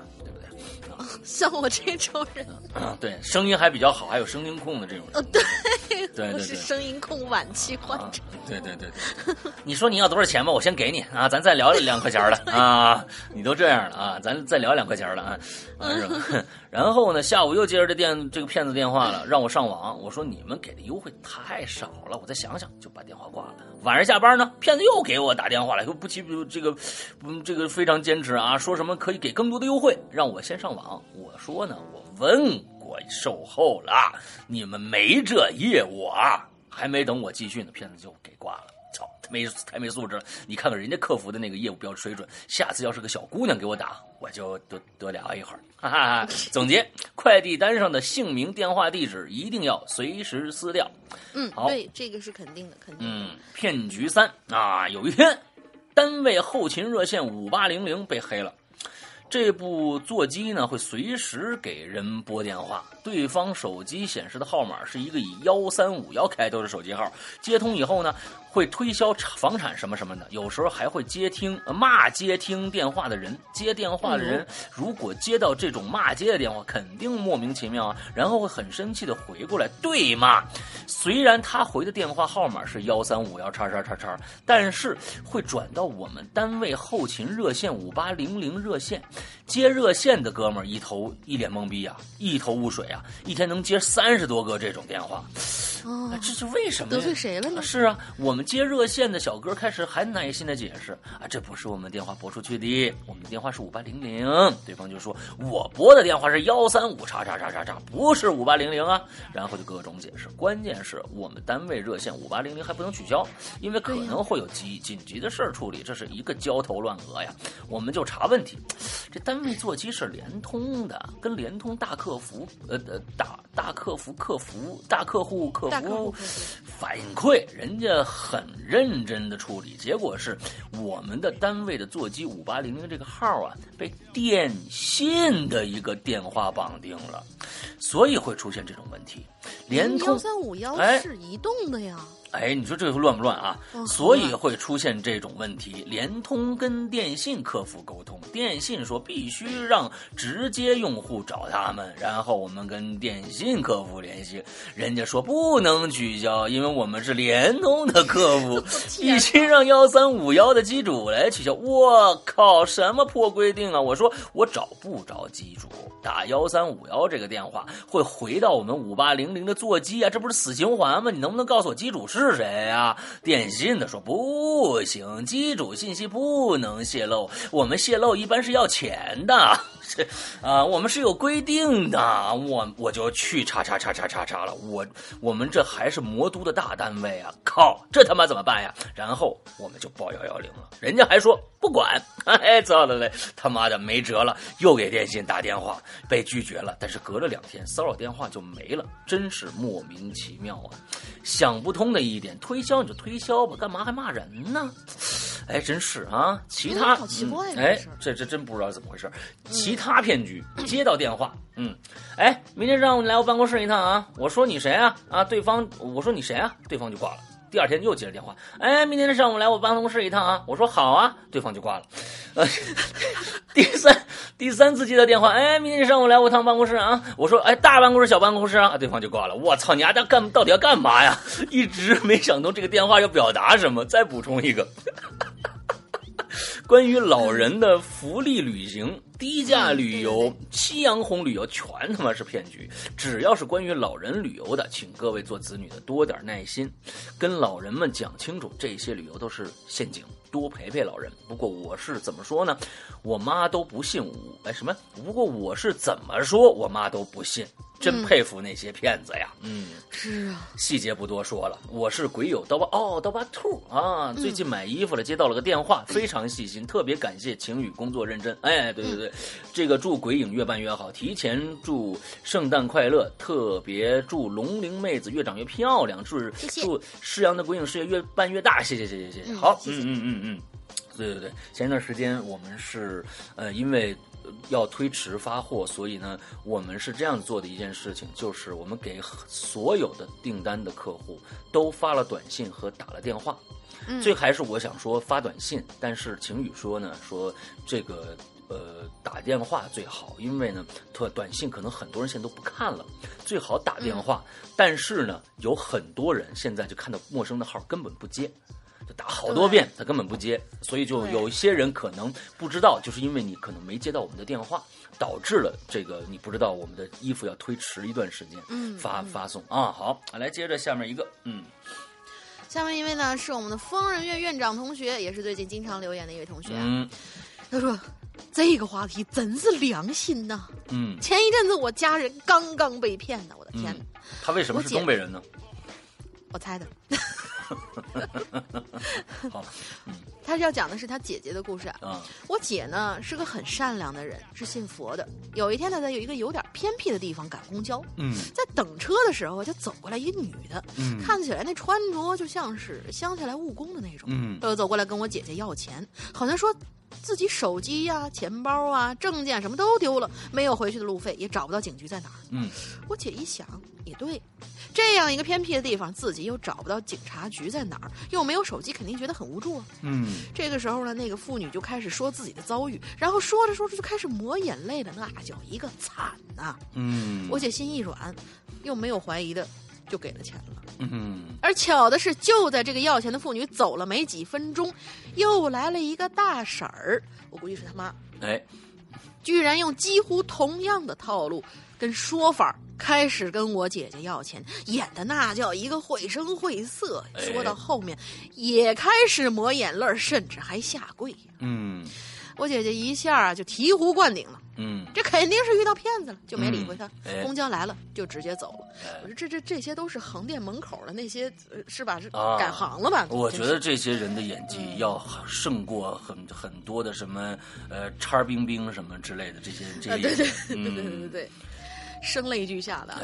像我这种人，啊对，声音还比较好，还有声音控的这种人。呃，对，对对对。我是声音控晚期患者。啊、对对对对。你说你要多少钱吧，我先给你啊，咱再聊两块钱的啊。你都这样了啊，咱再聊两块钱的啊。啊是吧？然后呢，下午又接着这电这个骗子电话了，让我上网。我说你们给的优惠太少了，我再想想，就把电话挂了。晚上下班呢，骗子又给我打电话了，又不提这个，嗯，这个非常坚持啊，说什么可以给更多的优惠，让我先上网。我说呢，我问过售后了，你们没这业务啊。还没等我继续呢，骗子就给挂了。操，没太没素质了！你看看人家客服的那个业务标准水准，下次要是个小姑娘给我打，我就多多聊一会儿。哈 哈哈！总结：快递单上的姓名、电话、地址一定要随时撕掉。嗯，好对，这个是肯定的，肯定的。嗯，骗局三啊，有一天，单位后勤热线五八零零被黑了。这部座机呢会随时给人拨电话，对方手机显示的号码是一个以幺三五幺开头的手机号，接通以后呢会推销房产什么什么的，有时候还会接听骂接听电话的人，接电话的人如果接到这种骂街的电话，肯定莫名其妙啊，然后会很生气的回过来对骂，虽然他回的电话号码是幺三五幺叉叉叉叉，但是会转到我们单位后勤热线五八零零热线。接热线的哥们儿一头一脸懵逼啊，一头雾水啊，一天能接三十多个这种电话，哦啊，这是为什么？得罪谁了呢？是啊，我们接热线的小哥开始还耐心的解释啊，这不是我们电话拨出去的，我们的电话是五八零零。对方就说，我拨的电话是幺三五叉叉叉叉叉，不是五八零零啊。然后就各种解释，关键是我们单位热线五八零零还不能取消，因为可能会有急紧急的事儿处理，这是一个焦头烂额呀。我们就查问题，这单位座机是联通的，跟联通大客服呃呃大大客服客服大客户客服反馈，人家很认真的处理，结果是我们的单位的座机五八零零这个号啊，被电信的一个电话绑定了，所以会出现这种问题。联通幺三五幺哎是移动的呀。哎，你说这个乱不乱啊？哦所以会出现这种问题。联通跟电信客服沟通，电信说必须让直接用户找他们，然后我们跟电信客服联系，人家说不能取消，因为我们是联通的客服，必须让幺三五幺的机主来取消。我靠，什么破规定啊！我说我找不着机主，打幺三五幺这个电话会回到我们五八零零的座机啊，这不是死循环吗？你能不能告诉我机主是是谁呀、电信的说不行，机主信息不能泄露，我们泄露一般是要钱的。是啊，我们是有规定的，我我就去查查查查查查了。我我们这还是魔都的大单位啊！靠，这他妈怎么办呀？然后我们就报幺幺零了，人家还说不管。哎，糟了嘞，他妈的没辙了，又给电信打电话，被拒绝了。但是隔了两天，骚扰电话就没了，真是莫名其妙啊！想不通的一点，推销你就推销吧，干嘛还骂人呢？哎，真是啊！其他、嗯好奇怪嗯哎这，这这真不知道怎么回事。其他骗局，接到电话，嗯，哎，明天上午你来我办公室一趟啊。我说你谁啊？啊，对方我说你谁啊？对方就挂了。第二天又接了电话，哎，明天上午来我办公室一趟啊。我说好啊，对方就挂了。呃，第三第三次接到电话，哎，明天上午来我趟办公室啊。我说哎，大办公室小办公室啊，对方就挂了。我操，你丫的干到底要干嘛呀？一直没想通这个电话要表达什么。再补充一个。关于老人的福利旅行、低价旅游、夕阳红旅游，全他妈是骗局。只要是关于老人旅游的，请各位做子女的多点耐心，跟老人们讲清楚，这些旅游都是陷阱，多陪陪老人。不过我是怎么说呢？我妈都不信我，哎什么？不过我是怎么说，我妈都不信。真佩服那些骗子呀！嗯是啊，细节不多说了，我是鬼友刀疤哦，刀疤兔啊！最近买衣服了，接到了个电话，非常细心，特别感谢晴雨工作认真。哎，对对对，这个祝鬼影越办越好，提前祝圣诞快乐，特别祝龙玲妹子越长越漂亮，祝祝施阳的鬼影事业越办越大，谢谢谢谢谢谢。嗯好，嗯嗯嗯嗯。对对对，前一段时间我们是呃，因为呃要推迟发货，所以呢，我们是这样做的一件事情，就是我们给所有的订单的客户都发了短信和打了电话。嗯最还是我想说发短信，但是晴雨说呢，说这个呃打电话最好，因为呢，短短信可能很多人现在都不看了，最好打电话。但是呢，有很多人现在就看到陌生的号根本不接。就打好多遍，他根本不接，所以就有一些人可能不知道，就是因为你可能没接到我们的电话，导致了这个你不知道我们的衣服要推迟一段时间嗯发发送啊。好，来接着下面一个，嗯下面一位呢是我们的疯人院院长同学，也是最近经常留言的一位同学啊。嗯他说：“这个话题真是良心呐！嗯前一阵子我家人刚刚被骗的，我的天哪！嗯，他为什么是东北人呢？我猜的。好他要讲的是他姐姐的故事啊。啊，我姐呢是个很善良的人，是信佛的。有一天呢，在有一个有点偏僻的地方赶公交，嗯。在等车的时候，就走过来一个女的，嗯。看起来那穿着就像是乡下来务工的那种，嗯。呃，走过来跟我姐姐要钱，好像说自己手机呀、钱包啊、证件什么都丢了，没有回去的路费，也找不到警局在哪儿。嗯我姐一想，也对，这样一个偏僻的地方，自己又找不到警察局在哪儿，又没有手机，肯定觉得很无助啊。嗯这个时候呢，那个妇女就开始说自己的遭遇，然后说着说着就开始抹眼泪了，那叫一个惨呐、嗯，我姐心一软，又没有怀疑的，就给了钱了。嗯而巧的是，就在这个要钱的妇女走了没几分钟，又来了一个大婶儿，我估计是他妈，哎居然用几乎同样的套路跟说法开始跟我姐姐要钱，演的那叫一个绘声绘色。哎说到后面，也开始抹眼泪，甚至还下跪。嗯我姐姐一下啊就醍醐灌顶了，嗯这肯定是遇到骗子了，就没理会他。嗯哎公交来了就直接走了。哎我说这这这些都是横店门口的那些，呃是吧？是啊改行了吧？我觉得这些人的演技要胜过很很多的什么呃叉儿冰冰什么之类的这些这啊，些对对，对对对对嗯对，声泪俱下的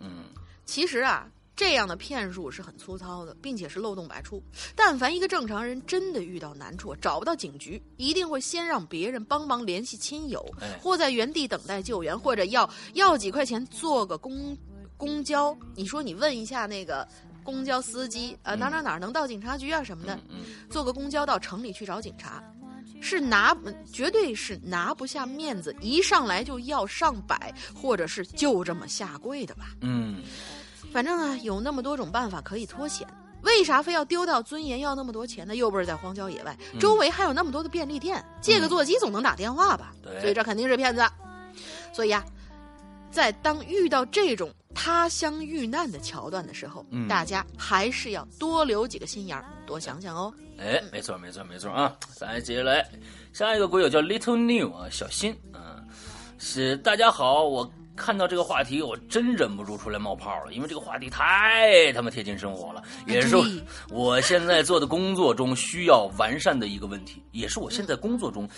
嗯其实啊，这样的骗术是很粗糙的，并且是漏洞百出。但凡一个正常人真的遇到难处，找不到警局，一定会先让别人帮忙联系亲友，哎或在原地等待救援，或者要要几块钱坐个公公交。你说你问一下那个。公交司机，呃，哪哪哪能到警察局啊什么的，嗯坐个公交到城里去找警察，是拿绝对是拿不下面子，一上来就要上百，或者是就这么下跪的吧。嗯，反正啊，有那么多种办法可以脱险。为啥非要丢掉尊严要那么多钱呢？又不是在荒郊野外，周围还有那么多的便利店，借个座机总能打电话吧？对所以这肯定是骗子。所以呀、在当遇到这种他乡遇难的桥段的时候，嗯大家还是要多留几个心眼儿，多想想哦。哎，没错，没错，没错啊！咱接下来，下一个鬼友叫 Little New 啊，小新啊，是大家好，我看到这个话题，我真忍不住出来冒泡了，因为这个话题太他妈贴近生活了，也是对 我现在做的工作中需要完善的一个问题，也是我现在工作中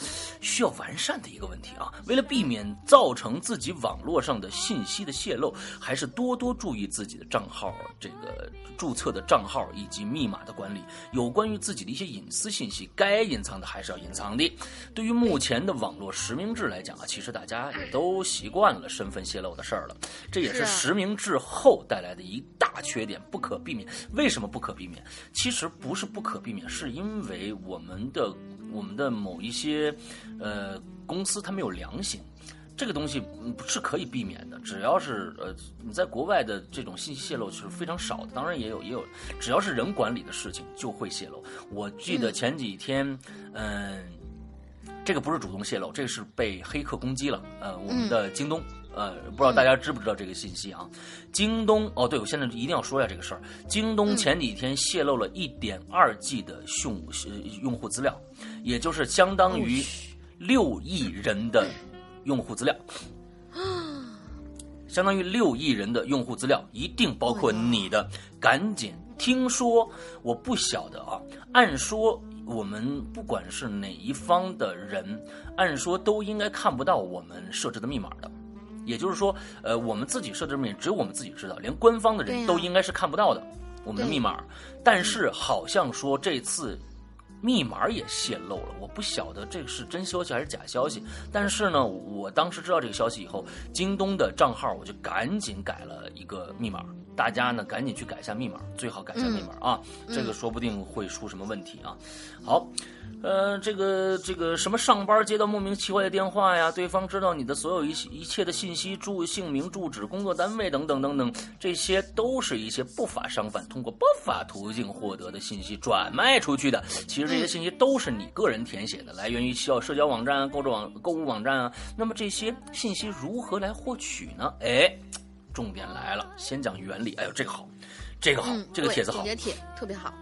需要完善的一个问题啊！为了避免造成自己网络上的信息的泄露，还是多多注意自己的账号这个注册的账号以及密码的管理。有关于自己的一些隐私信息，该隐藏的还是要隐藏的。对于目前的网络实名制来讲啊，其实大家也都习惯了身份泄露的事儿了，这也是实名制后带来的一大缺点，不可避免。为什么不可避免？其实不是不可避免，是因为我们的我们的某一些呃公司它没有良心。这个东西是可以避免的，只要是呃你在国外的这种信息泄露是非常少的，当然也有也有，只要是人管理的事情就会泄露。我记得前几天，嗯、这个不是主动泄露，这个是被黑客攻击了。呃，我们的京东，呃，不知道大家知不知道这个信息啊？京东，哦，对，我现在一定要说一下这个事儿。京东前几天泄露了一点二 G 的用呃用户资料，也就是相当于六亿人的用户资料。相当于六亿人的用户资料，一定包括你的。赶紧，听说我不晓得啊。按说我们不管是哪一方的人，按说都应该看不到我们设置的密码的。也就是说，呃，我们自己设置的密码只有我们自己知道，连官方的人都应该是看不到的我们的密码。但是好像说这次密码也泄露了，我不晓得这个是真消息还是假消息。但是呢，我当时知道这个消息以后，京东的账号我就赶紧改了一个密码。大家呢赶紧去改一下密码，最好改一下密码啊，这个说不定会出什么问题啊。好，呃，这个这个什么上班接到莫名其妙的电话呀，对方知道你的所有一一切的信息、住姓名、住址、工作单位等等等等，这些都是一些不法商贩通过不法途径获得的信息转卖出去的。其实这些信息都是你个人填写的，来源于社社交网站啊、购物网购物网站啊。那么这些信息如何来获取呢？哎，重点来了，先讲原理。哎呦，这个好，这个好，嗯，这个帖子好简。洁帖特别好。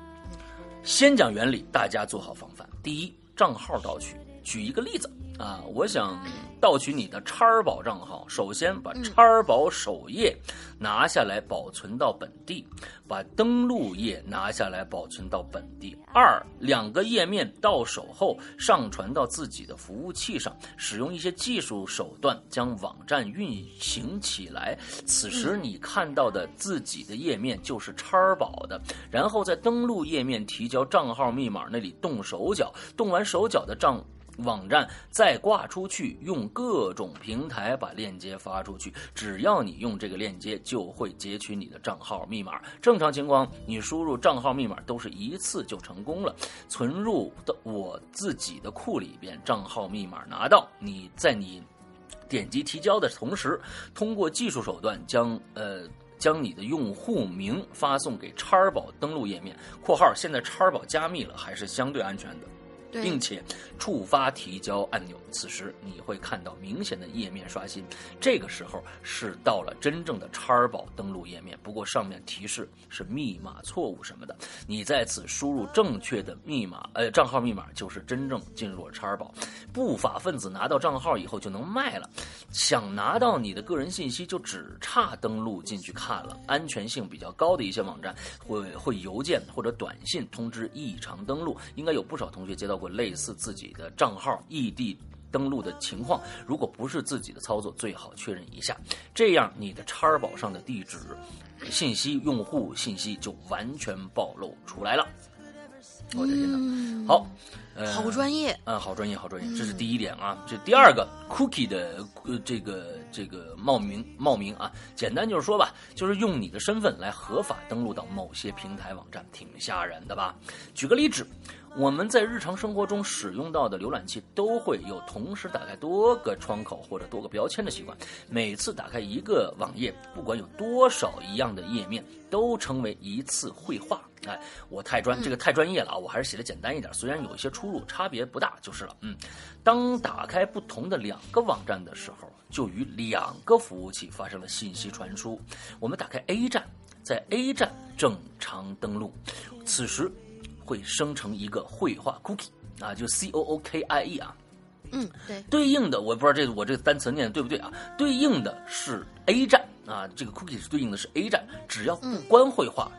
先讲原理，大家做好防范。第一，账号盗取。举一个例子啊，我想盗取你的叉儿宝账号，首先把叉儿宝首页拿下来保存到本地，把登录页拿下来保存到本地。二，两个页面到手后上传到自己的服务器上，使用一些技术手段将网站运行起来。此时你看到的自己的页面就是叉儿宝的，然后在登录页面提交账号密码那里动手脚，动完手脚的账。网站再挂出去，用各种平台把链接发出去。只要你用这个链接，就会截取你的账号密码。正常情况，你输入账号密码都是一次就成功了，存入的我自己的库里边，账号密码拿到，你在你点击提交的同时，通过技术手段将呃。将你的用户名发送给叉儿宝登录页面（括号现在叉儿宝加密了，还是相对安全的）。并且触发提交按钮，此时你会看到明显的页面刷新。这个时候是到了真正的叉儿宝登录页面，不过上面提示是密码错误什么的，你在此输入正确的密码，呃，账号密码就是真正进入了叉儿宝。不法分子拿到账号以后就能卖了，想拿到你的个人信息就只差登录进去看了。安全性比较高的一些网站会会邮件或者短信通知异常登录，应该有不少同学接到过类似自己的账号异地。登录的情况，如果不是自己的操作，最好确认一下，这样你的叉儿宝上的地址信息、用户信息就完全暴露出来了。我的天哪！嗯好，呃，好专业。啊，好专业，好专业，这是第一点啊。这第二个，cookie 的呃这个这个冒名冒名啊，简单就是说吧，就是用你的身份来合法登录到某些平台网站，挺吓人的吧？举个例子。我们在日常生活中使用到的浏览器都会有同时打开多个窗口或者多个标签的习惯。每次打开一个网页，不管有多少一样的页面，都称为一次绘画。哎，我太专这个太专业了啊！我还是写的简单一点，虽然有一些出入，差别不大就是了。嗯，当打开不同的两个网站的时候，就与两个服务器发生了信息传输。我们打开 A 站，在 A 站正常登录，此时。会生成一个绘画 cookie 啊，就 C O O K I E 啊，嗯，对，对应的我不知道这我这个单词念的对不对啊？对应的是 A 站啊，这个 cookie 是对应的是 A 站，只要不关绘画，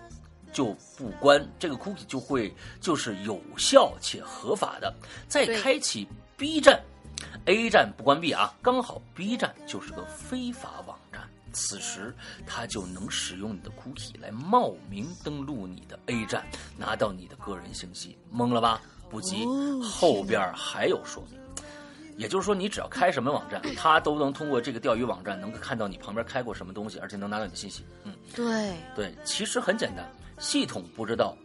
就不关这个 cookie 就会就是有效且合法的。再开启 B 站，A 站不关闭啊，刚好 B 站就是个非法。此时，他就能使用你的 cookie 来冒名登录你的 A 站，拿到你的个人信息。懵了吧？不急，后边还有说明。也就是说，你只要开什么网站，他都能通过这个钓鱼网站能够看到你旁边开过什么东西，而且能拿到你的信息。嗯，对对，其实很简单，系统不知道。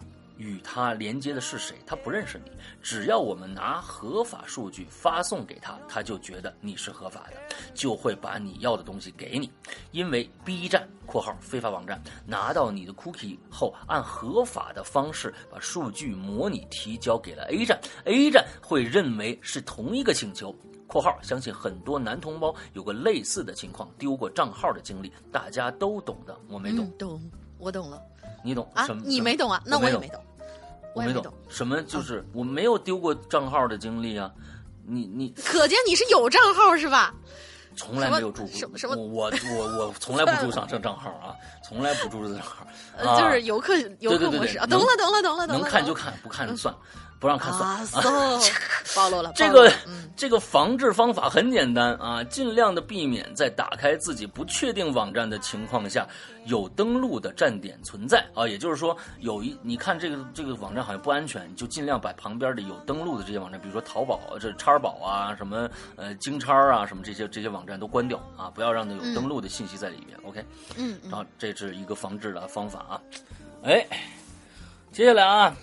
与他连接的是谁？他不认识你。只要我们拿合法数据发送给他，他就觉得你是合法的，就会把你要的东西给你。因为 B 站（括号非法网站）拿到你的 cookie 后，按合法的方式把数据模拟提交给了 A 站，A 站会认为是同一个请求。（括号相信很多男同胞有个类似的情况，丢过账号的经历，大家都懂的。我没懂，嗯、懂，我懂了。你懂啊？你没懂啊？那我也没懂。我没懂什么，就是我没有丢过账号的经历啊！你你，可见你是有账号是吧？从来没有注什么什么，我我我从来不注上这账号啊，从来不注这账号，呃，就是游客游客模式啊，懂了懂了懂了懂了，能看就看，不看就算。不让看啊算，暴露了。这个嗯这个防治方法很简单啊，尽量的避免在打开自己不确定网站的情况下有登录的站点存在啊。也就是说，有一你看这个这个网站好像不安全，你就尽量把旁边的有登录的这些网站，比如说淘宝、这叉宝啊、什么呃京叉啊、什么这些这些网站都关掉啊，不要让它有登录的信息在里面。OK，嗯，然后这是一个防治的方法啊。哎，接下来啊，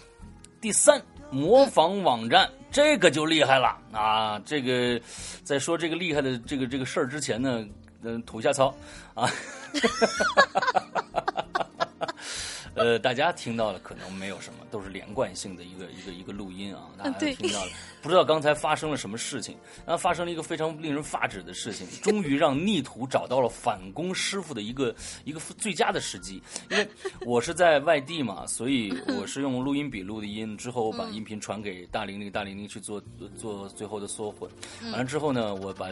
第三。模仿网站，这个就厉害了啊！这个在说这个厉害的这个这个事儿之前呢，嗯，吐下槽啊。呃，大家听到了可能没有什么，都是连贯性的一个一个一个录音啊。大家听到了，不知道刚才发生了什么事情，然后发生了一个非常令人发指的事情，终于让逆徒找到了反攻师傅的一个一个最佳的时机。因为我是在外地嘛，所以我是用录音笔录的音，之后我把音频传给大玲玲，大玲玲去做做最后的缩混。完了之后呢，我把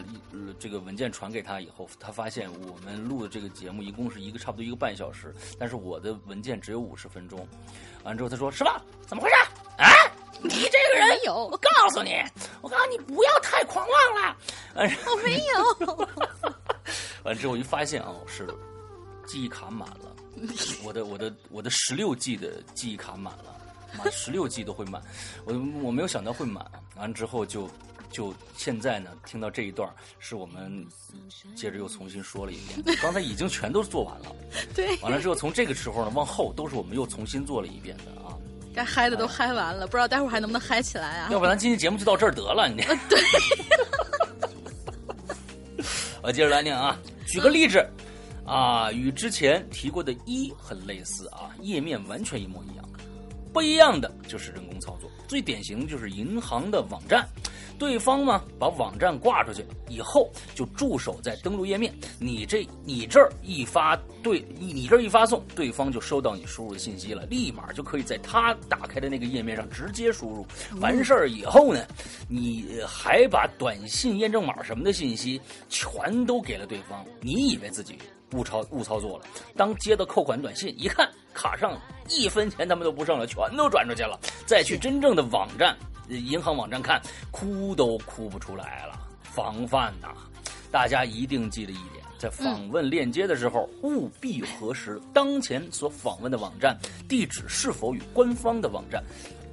这个文件传给他以后，他发现我们录的这个节目一共是一个差不多一个半小时，但是我的文件只有。有五十分钟，完之后他说：“师傅，怎么回事啊？你这个人有，我告诉你，我告诉你不要太狂妄了。”我没有。完之后我就发现啊，是记忆卡满了，我的我的我的十六 G 的记忆卡满了，满十六 G 都会满，我我没有想到会满，完之后就。就现在呢，听到这一段是我们接着又重新说了一遍。刚才已经全都做完了，对，完了之后从这个时候呢往后都是我们又重新做了一遍的啊。该嗨的都嗨完了，不知道待会儿还能不能嗨起来啊？要不咱今天节目就到这儿得了，你。对。我接着来念啊，举个例子啊，与之前提过的一很类似啊，页面完全一模一样，不一样的就是人工操作。最典型的就是银行的网站。对方呢，把网站挂出去以后，就驻守在登录页面。你这你这儿一发对，你这儿一发送，对方就收到你输入的信息了，立马就可以在他打开的那个页面上直接输入。完事儿以后呢，你还把短信验证码什么的信息全都给了对方。你以为自己误操误操作了，当接到扣款短信一看，卡上一分钱他们都不剩了，全都转出去了。再去真正的网站。银行网站看，哭都哭不出来了。防范呐，大家一定记得一点：在访问链接的时候，务必核实当前所访问的网站地址是否与官方的网站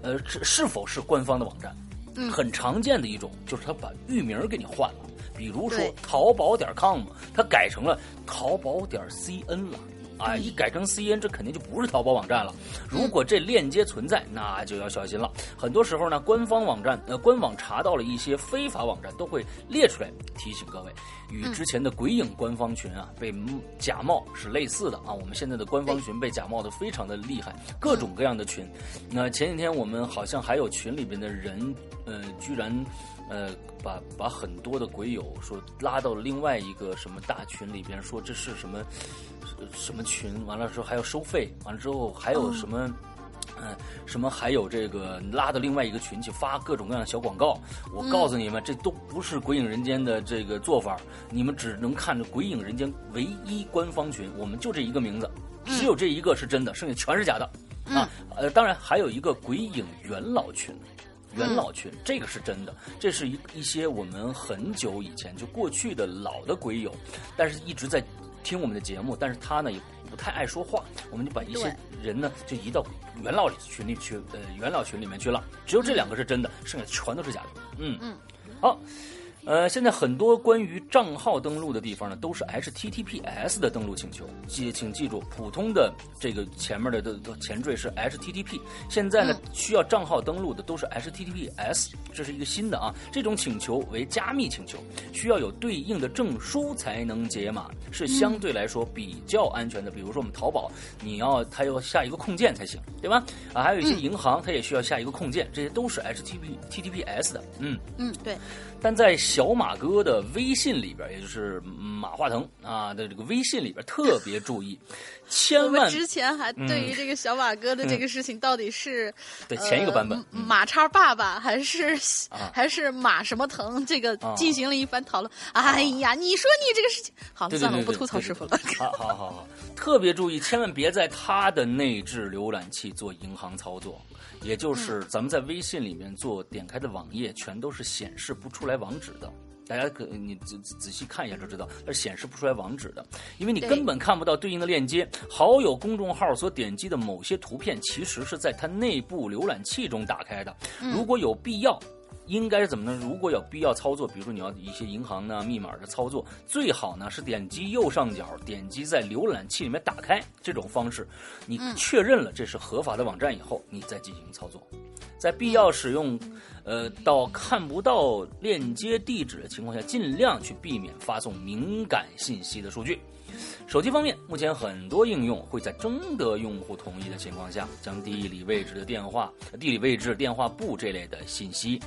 呃，是是否是官方的网站？嗯很常见的一种就是他把域名给你换了，比如说淘宝点 com，它改成了淘宝点 cn 了。啊，一改成 CN，这肯定就不是淘宝网站了。如果这链接存在，那就要小心了。很多时候呢，官方网站呃官网查到了一些非法网站，都会列出来提醒各位。与之前的鬼影官方群啊被假冒是类似的啊。我们现在的官方群被假冒的非常的厉害，各种各样的群。那前几天我们好像还有群里边的人，呃，居然。呃，把把很多的鬼友说拉到另外一个什么大群里边，说这是什么什么群，完了之后还要收费，完了之后还有什么。嗯，什么还有这个拉到另外一个群去发各种各样的小广告？我告诉你们，这都不是《鬼影人间》的这个做法，你们只能看着《鬼影人间》唯一官方群，我们就这一个名字，只有这一个是真的，剩下全是假的啊。呃，当然还有一个《鬼影元老群》。元老群，这个是真的，这是一一些我们很久以前就过去的老的鬼友，但是一直在听我们的节目，但是他呢也不太爱说话，我们就把一些人呢就移到元老群里去，呃，元老群里面去了。只有这两个是真的，剩下全都是假的。嗯嗯，好。呃，现在很多关于账号登录的地方呢，都是 HTTPS 的登录请求。记，请记住，普通的这个前面的的前缀是 HTTP，现在呢，需要账号登录的都是 HTTPS，这是一个新的啊。这种请求为加密请求，需要有对应的证书才能解码，是相对来说比较安全的。比如说我们淘宝，你要它要下一个控件才行，对吧？啊，还有一些银行，它也需要下一个控件，这些都是 HTTPS 的。嗯嗯，对。但在小马哥的微信里边，也就是马化腾啊的这个微信里边，特别注意，千万之前还对于这个小马哥的这个事情，到底是、嗯、对前一个版本、呃、马叉爸爸还是、啊、还是马什么腾，这个啊进行了一番讨论。哎呀，你说你这个事情，好了，算了，我不吐槽师傅了。好好好好，特别注意，千万别在他的内置浏览器做银行操作。也就是咱们在微信里面做点开的网页，全都是显示不出来网址的。大家可你仔仔细看一下就知道，它是显示不出来网址的，因为你根本看不到对应的链接。好友公众号所点击的某些图片，其实是在它内部浏览器中打开的。如果有必要。应该是怎么呢？如果有必要操作，比如说你要一些银行呢密码的操作，最好呢是点击右上角，点击在浏览器里面打开这种方式，你确认了这是合法的网站以后，你再进行操作。在必要使用，呃，到看不到链接地址的情况下，尽量去避免发送敏感信息的数据。手机方面，目前很多应用会在征得用户同意的情况下，将地理位置的电话、地理位置、电话簿这类的信息、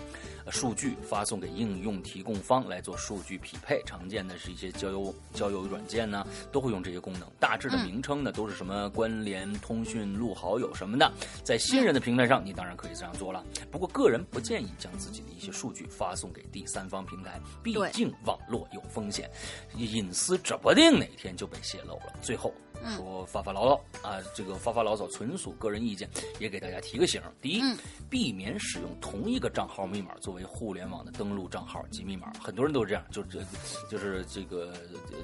数据发送给应用提供方来做数据匹配。常见的是一些交友交友软件呢，都会用这些功能。大致的名称呢，都是什么关联、通讯录、好友什么的。在新人的平台上，你当然可以这样做了。不过，个人不建议将自己的一些数据发送给第三方平台，毕竟网络有风险，隐私指不定哪天就被泄露了。最后说发发牢骚啊，这个发发牢骚纯属个人意见，也给大家提个醒：第一，避免使用同一个账号密码作为互联网的登录账号及密码。很多人都是这样，就这就是这个呃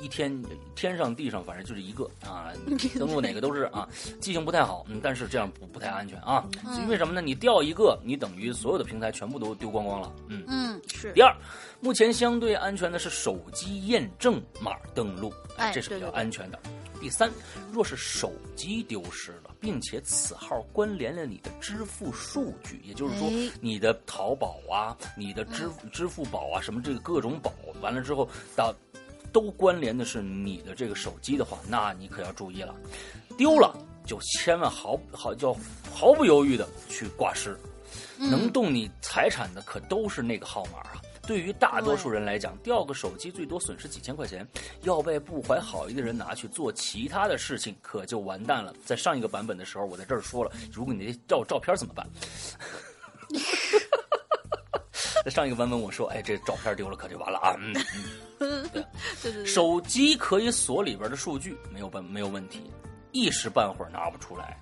一天天上地上反正就是一个啊，登录哪个都是啊，记性不太好，嗯，但是这样不不太安全啊。因为什么呢？你掉一个，你等于所有的平台全部都丢光光了。嗯嗯，是。第二，目前相对安全的是手机验证码登录，哎，这是比较对对对安全的。第三，若是手机丢失了，并且此号关联了你的支付数据，也就是说哎。你的淘宝啊、你的支支付宝啊，什么这个各种宝，完了之后到都关联的是你的这个手机的话，那你可要注意了，丢了就千万毫毫就毫不犹豫的去挂失，能动你财产的可都是那个号码啊。对于大多数人来讲，掉个手机最多损失几千块钱，要被不怀好意的人拿去做其他的事情，可就完蛋了。在上一个版本的时候，我在这儿说了，如果你照照片怎么办？在上一个版本我说，哎，这照片丢了可就完了啊！嗯 嗯，对。对对对，手机可以锁里边的数据，没有问没有问题，一时半会儿拿不出来。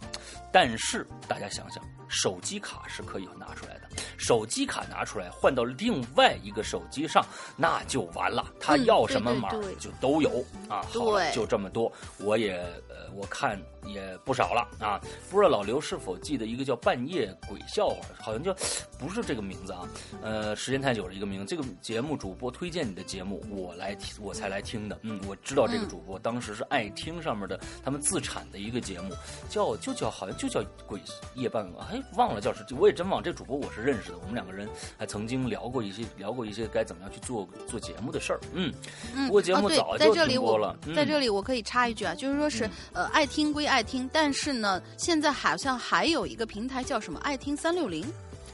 但是大家想想，手机卡是可以拿出来的。手机卡拿出来换到另外一个手机上，那就完了。他嗯要什么码就都有啊。好了，对就这么多。我也呃，我看也不少了啊。不知道老刘是否记得一个叫半夜鬼笑话，好像叫不是这个名字啊。呃，时间太久了，一个名字。这个节目主播推荐你的节目，我来听，我才来听的。嗯，我知道这个主播，当时是爱听上面的他们自产的一个节目，叫就叫好像就叫鬼夜半，哎忘了叫是，我也真忘。这主播我是认识的，我们两个人还曾经聊过一些聊过一些该怎么样去做做节目的事儿。嗯，嗯，不过节目早就在这里我停播了。嗯在这里我可以插一句啊，就是说是、呃爱听归爱听，但是呢，现在好像还有一个平台叫什么爱听三六零。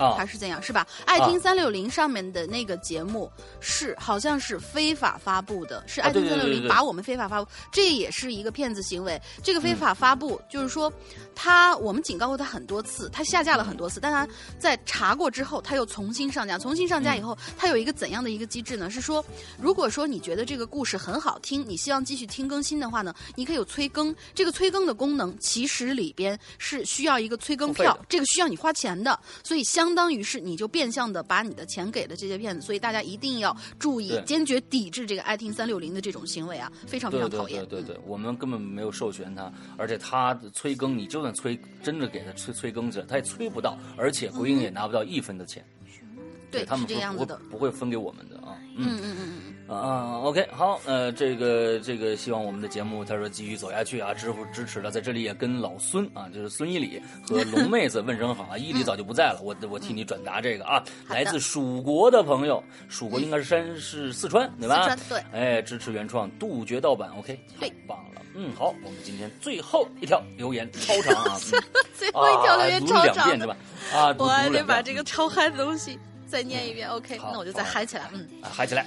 啊还是怎样，是吧？爱听三六零上面的那个节目是好像是非法发布的，是啊爱听三六零把我们非法发布，这也是一个骗子行为。这个非嗯法发布就是说，他我们警告过他很多次，他下架了很多次，但他在查过之后，他又重新上架。重新上架以后，他有一个怎样的一个机制呢？是说，如果说你觉得这个故事很好听，你希望继续听更新的话呢，你可以有催更。这个催更的功能其实里边是需要一个催更票这个需要你花钱的，所以相当于是你就变相的把你的钱给了这些骗子，所以大家一定要注意，坚决抵制这个爱听三六零的这种行为啊，非常非常讨厌。对对对，我们根本没有授权他，而且他催更，你就算催真的给他催催更去，他也催不到，而且鬼影也拿不到一分的钱，对，他们是这不不会样子的。不会分给我们的啊。嗯。嗯嗯嗯，啊，OK，好，呃，这个这个，希望我们的节目他说继续走下去啊，支付支持了，在这里也跟老孙啊，就是孙一礼和 龙妹子问声好啊，一礼早就不在了，我我替你转达这个啊，来自蜀国的朋友，蜀国应该是山是四川对吧？四川对，哎，支持原创，杜绝盗版，OK，太棒了，嗯，好，我们今天最后一条留言超长啊，嗯 最后一条留言啊、超长的读两遍是吧？啊，我还得把这个超嗨的东西再念一遍。OK，那我就再嗨起来。嗯，啊嗨起来，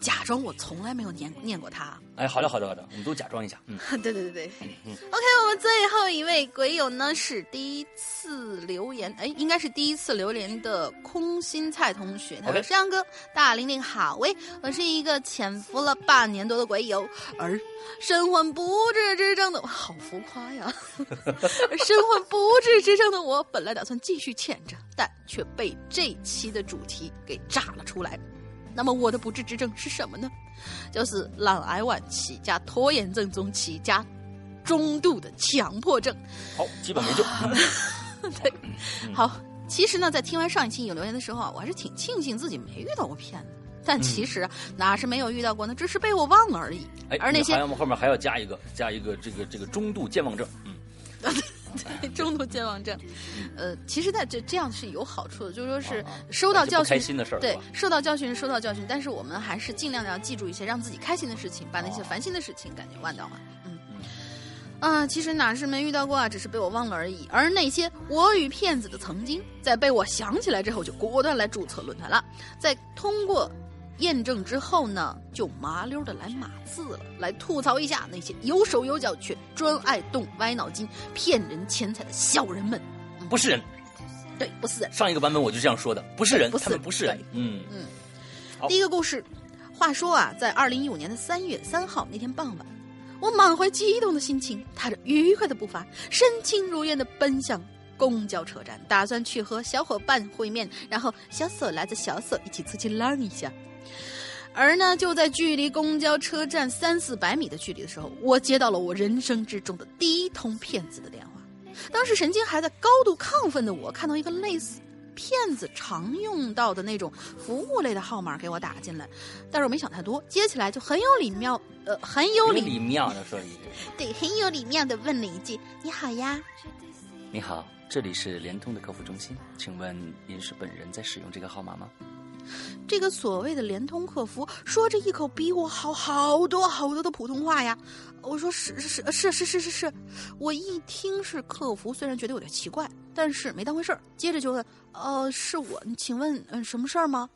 假装我从来没有念念过它。哎，好的好的好的，我们都假装一下，嗯。对对对对。OK，我们最后一位鬼友呢是第一次留言，哎，应该是第一次留言的空心菜同学。他说：“ OK 山羊哥，大玲玲好喂，我是一个潜伏了半年多的鬼友，而身患不治之症的我，好浮夸呀！而神魂不治之症的我，本来打算继续欠着，但却被这期的主题给炸了出来。那么我的不治之症是什么呢？就是懒癌晚期加拖延症中期加中度的强迫症。好，基本没救。对好，其实呢，在听完上一期有留言的时候啊，我还是挺庆幸自己没遇到过骗子。但其实啊哪是没有遇到过呢？只是被我忘了而已。哎，而那些还要后面还要加一个，加一个这个这个中度健忘症。嗯，中度健忘症，呃，其实在这这样是有好处的，就是说是收到教训这不开，心的事儿，对，受到教训是受到教训，但是我们还是尽量的要记住一些让自己开心的事情，把那些哦烦心的事情感觉忘掉嘛。嗯。啊，其实哪是没遇到过啊，只是被我忘了而已。而那些我与骗子的曾经，在被我想起来之后，就果断来注册论坛了。在通过验证之后呢，就麻溜的来码字了，来吐槽一下那些有手有脚却专爱动歪脑筋、骗人钱财的小人们。不是人。对，不是人。上一个版本我就这样说的，不是人，不是他们不是人。嗯嗯好第一个故事，话说啊，在二零一五年的三月三号那天傍晚，我满怀激动的心情，踏着愉快的步伐，身轻如燕的奔向公交车站，打算去和小伙伴会面，然后小手拉着小手一起出去浪一下。而呢，就在距离公交车站三四百米的距离的时候，我接到了我人生之中的第一通骗子的电话。当时神经还在高度亢奋的我，看到一个类似骗子常用到的那种服务类的号码给我打进来，但是我没想太多，接起来就很有礼貌，呃，很有礼，有礼貌的说一句对，很有礼貌的问了一句：“你好呀。”：“你好，这里是联通的客服中心，请问您是本人在使用这个号码吗？”这个所谓的联通客服说着一口比我好好多好多的普通话呀，我说是是是是是是是，我一听是客服，虽然觉得有点奇怪，但是没当回事儿。接着就问，呃，是我，请问嗯什么事儿吗？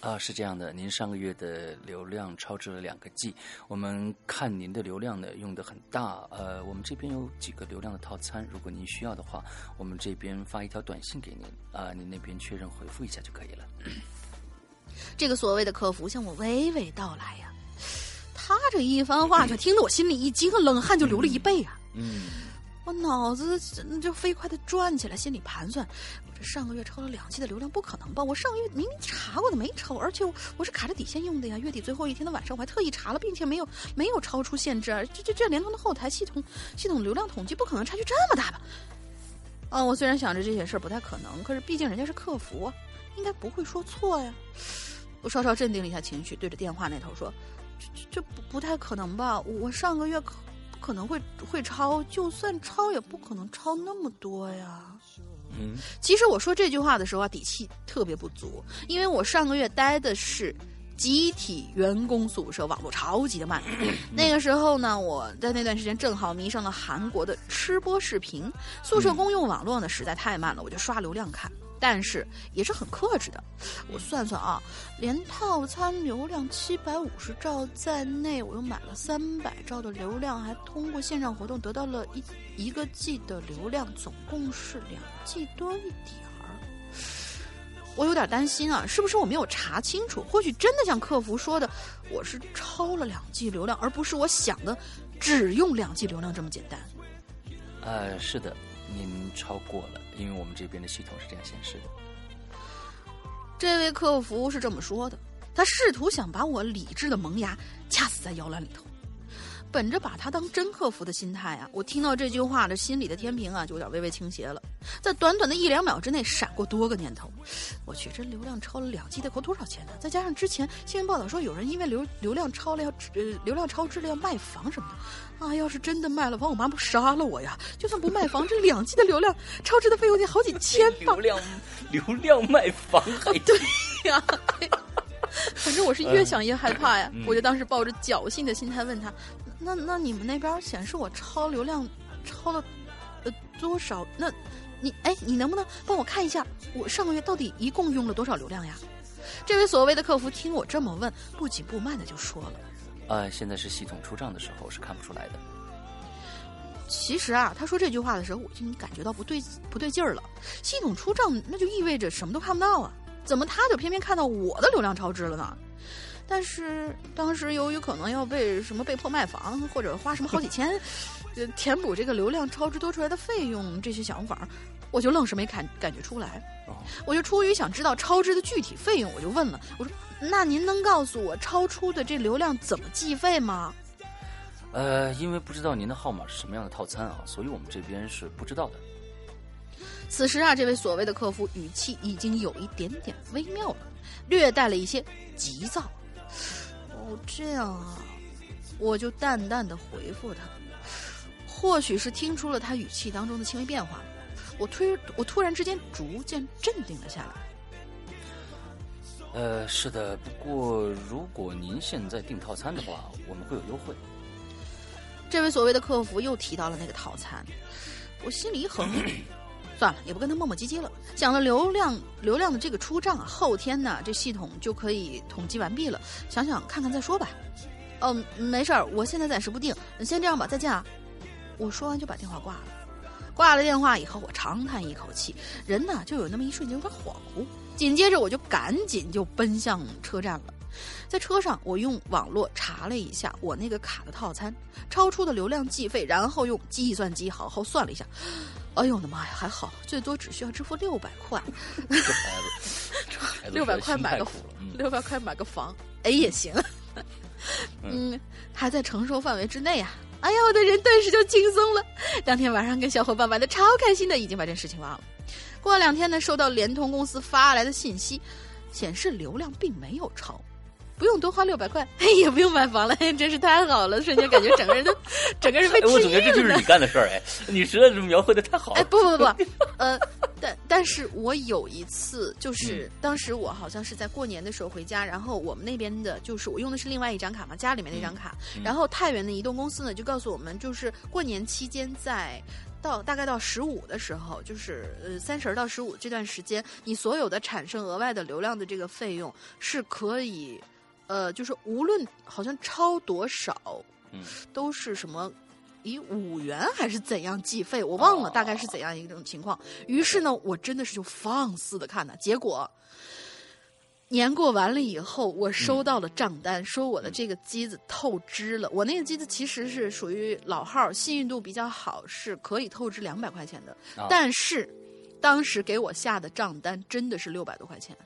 啊，是这样的，您上个月的流量超支了两个 G，我们看您的流量呢用的很大，呃，我们这边有几个流量的套餐，如果您需要的话，我们这边发一条短信给您啊，您那边确认回复一下就可以了。这个所谓的客服向我娓娓道来呀，他这一番话 却听得我心里一惊，冷汗就流了一背啊。嗯，我我脑子就飞快的转起来，心里盘算：我这上个月超了两期的流量，不可能吧？我上个月明明查过的没超，而且我是卡着底线用的呀。月底最后一天的晚上，我还特意查了，并且没有没有超出限制啊！这这这联通的后台系统系统流量统计不可能差距这么大吧？啊，我虽然想着这些事儿不太可能，可是毕竟人家是客服啊，应该不会说错呀。我稍稍镇定了一下情绪，对着电话那头说：“这这这不不太可能吧？我上个月可不可能会会超，就算超也不可能超那么多呀。”嗯，其实我说这句话的时候啊，底气特别不足，因为我上个月待的是集体员工宿舍，网络超级的慢。那个时候呢，我在那段时间正好迷上了韩国的吃播视频，宿舍公用网络呢实在太慢了，我就刷流量看。但是也是很克制的，我算算啊，连套餐流量七百五十兆在内，我又买了三百兆的流量，还通过线上活动得到了一一个 G 的流量，总共是两 G 多一点儿。我有点担心啊，是不是我没有查清楚？或许真的像客服说的，我是超了两 G 流量，而不是我想的只用两 G 流量这么简单。呃，是的，您超过了。因为我们这边的系统是这样显示的。这位客服是这么说的，他试图想把我理智的萌芽掐死在摇篮里头。本着把他当真客服的心态啊，我听到这句话的心里的天平啊就有点微微倾斜了。在短短的一两秒之内，闪过多个念头。我去，这流量超了两 G 得扣多少钱呢？再加上之前新闻报道说有人因为流流量超了要呃流量超支了要卖房什么的，啊，要是真的卖了房，我妈不杀了我呀？就算不卖房，这两 G 的流量超支的费用得好几千吧？流量 流量卖房还对呀。反正我是越想越害怕呀，我就当时抱着侥幸的心态问他。那那你们那边显示我超流量，超了呃多少？那，你哎，你能不能帮我看一下，我上个月到底一共用了多少流量呀？这位所谓的客服听我这么问，不紧不慢的就说了：“呃，现在是系统出账的时候，是看不出来的。”其实啊，他说这句话的时候，我就感觉到不对不对劲儿了。系统出账，那就意味着什么都看不到啊？怎么他就偏偏看到我的流量超支了呢？但是当时由于可能要被什么被迫卖房，或者花什么好几千，呃，填补这个流量超支多出来的费用，这些想法，我就愣是没感感觉出来。我就出于想知道超支的具体费用，我就问了，我说：“那您能告诉我超出的这流量怎么计费吗？”呃，因为不知道您的号码是什么样的套餐啊，所以我们这边是不知道的。此时啊，这位所谓的客服语气已经有一点点微妙了，略带了一些急躁。哦，这样啊，我就淡淡的回复他。或许是听出了他语气当中的轻微变化，我突我突然之间逐渐镇定了下来。呃，是的，不过如果您现在订套餐的话，我们会有优惠。这位所谓的客服又提到了那个套餐，我心里一横，算了，也不跟他磨磨唧唧了。想了流量流量的这个出账啊，后天呢这系统就可以统计完毕了，想想看看再说吧。嗯，没事儿，我现在暂时不定，先这样吧，再见啊！我说完就把电话挂了。挂了电话以后，我长叹一口气，人呢就有那么一瞬间有点恍惚。紧接着我就赶紧就奔向车站了。在车上，我用网络查了一下我那个卡的套餐超出的流量计费，然后用计算机好好算了一下。哎呦我的妈呀，还好，最多只需要支付六百块。六百块买个六百块买个房，哎也行。嗯，还在承受范围之内啊！哎呀，我的人顿时就轻松了。当天晚上跟小伙伴玩的超开心的，已经把这事情忘了。过了两天呢，收到联通公司发来的信息，显示流量并没有超。不用多花六百块，也不用买房了，真是太好了！瞬间感觉整个人都，整个人被治愈了。我总觉得这就是你干的事儿，哎，你实在是描绘的太好了。哎，不不不，呃，但但是我有一次，就是当时我好像是在过年的时候回家，然后我们那边的，就是我用的是另外一张卡嘛，家里面那张卡，然后太原的移动公司呢就告诉我们，就是过年期间在。到大概到十五的时候，就是呃三十到十五这段时间，你所有的产生额外的流量的这个费用是可以。呃，就是无论好像超多少，嗯，都是什么以五元还是怎样计费，我忘了大概是怎样一种情况。于是呢，我真的是就放肆的看呢，结果年过完了以后，我收到了账单，说我的这个机子透支了。我那个机子其实是属于老号，信誉度比较好，是可以透支两百块钱的。啊但是，当时给我下的账单真的是六百多块钱。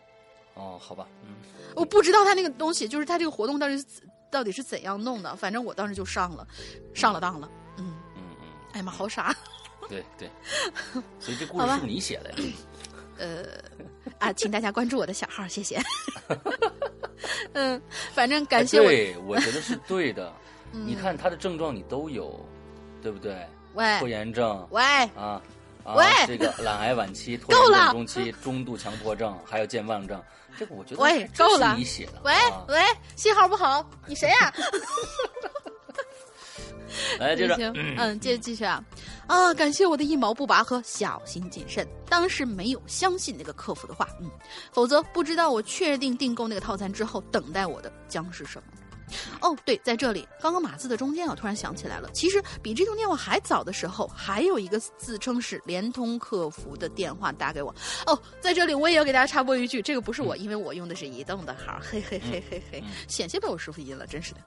哦，好吧，嗯，我不知道他那个东西，就是他这个活动到底是到底是怎样弄的。反正我当时就上了，上了当了。嗯，嗯嗯，哎呀妈，好傻。对对，所以这故事是你写的呀？呃，啊，请大家关注我的小号，谢谢。嗯，反正感谢我。哎对，我觉得是对的。嗯你看他的症状你都有，对不对？喂拖延症喂，啊。啊喂，这个懒癌晚期、拖延中期、中度强迫症，还有健忘症，这个我觉得喂够了你写的。喂啊喂，信号不好，你谁呀、来 接着，行，嗯，接着继续啊，啊，感谢我的一毛不拔和小心谨慎，当时没有相信那个客服的话，嗯，否则不知道我确定订购那个套餐之后，等待我的将是什么。哦，对，在这里，刚刚码字的中间，我突然想起来了，其实比这通电话还早的时候，还有一个自称是联通客服的电话打给我。哦，在这里我也要给大家插播一句，这个不是我，因为我用的是移动的号，嘿嘿嘿嘿嘿，险些被我师傅阴了，真是的。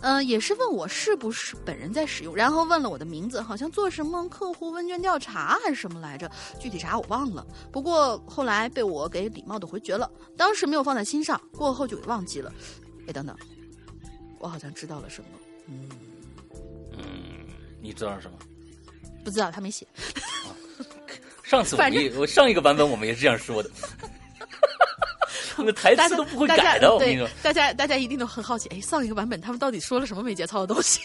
呃，也是问我是不是本人在使用，然后问了我的名字，好像做什么客户问卷调查还是什么来着，具体啥我忘了。不过后来被我给礼貌的回绝了，当时没有放在心上，过后就给忘记了。哎，等等，我好像知道了什么，嗯，你知道是什么？不知道他没写。上次我反们也我上一个版本我们也是这样说的，我们台词都不会改的，我跟你对说。大家大家一定都很好奇，哎，上一个版本他们到底说了什么没节操的东西？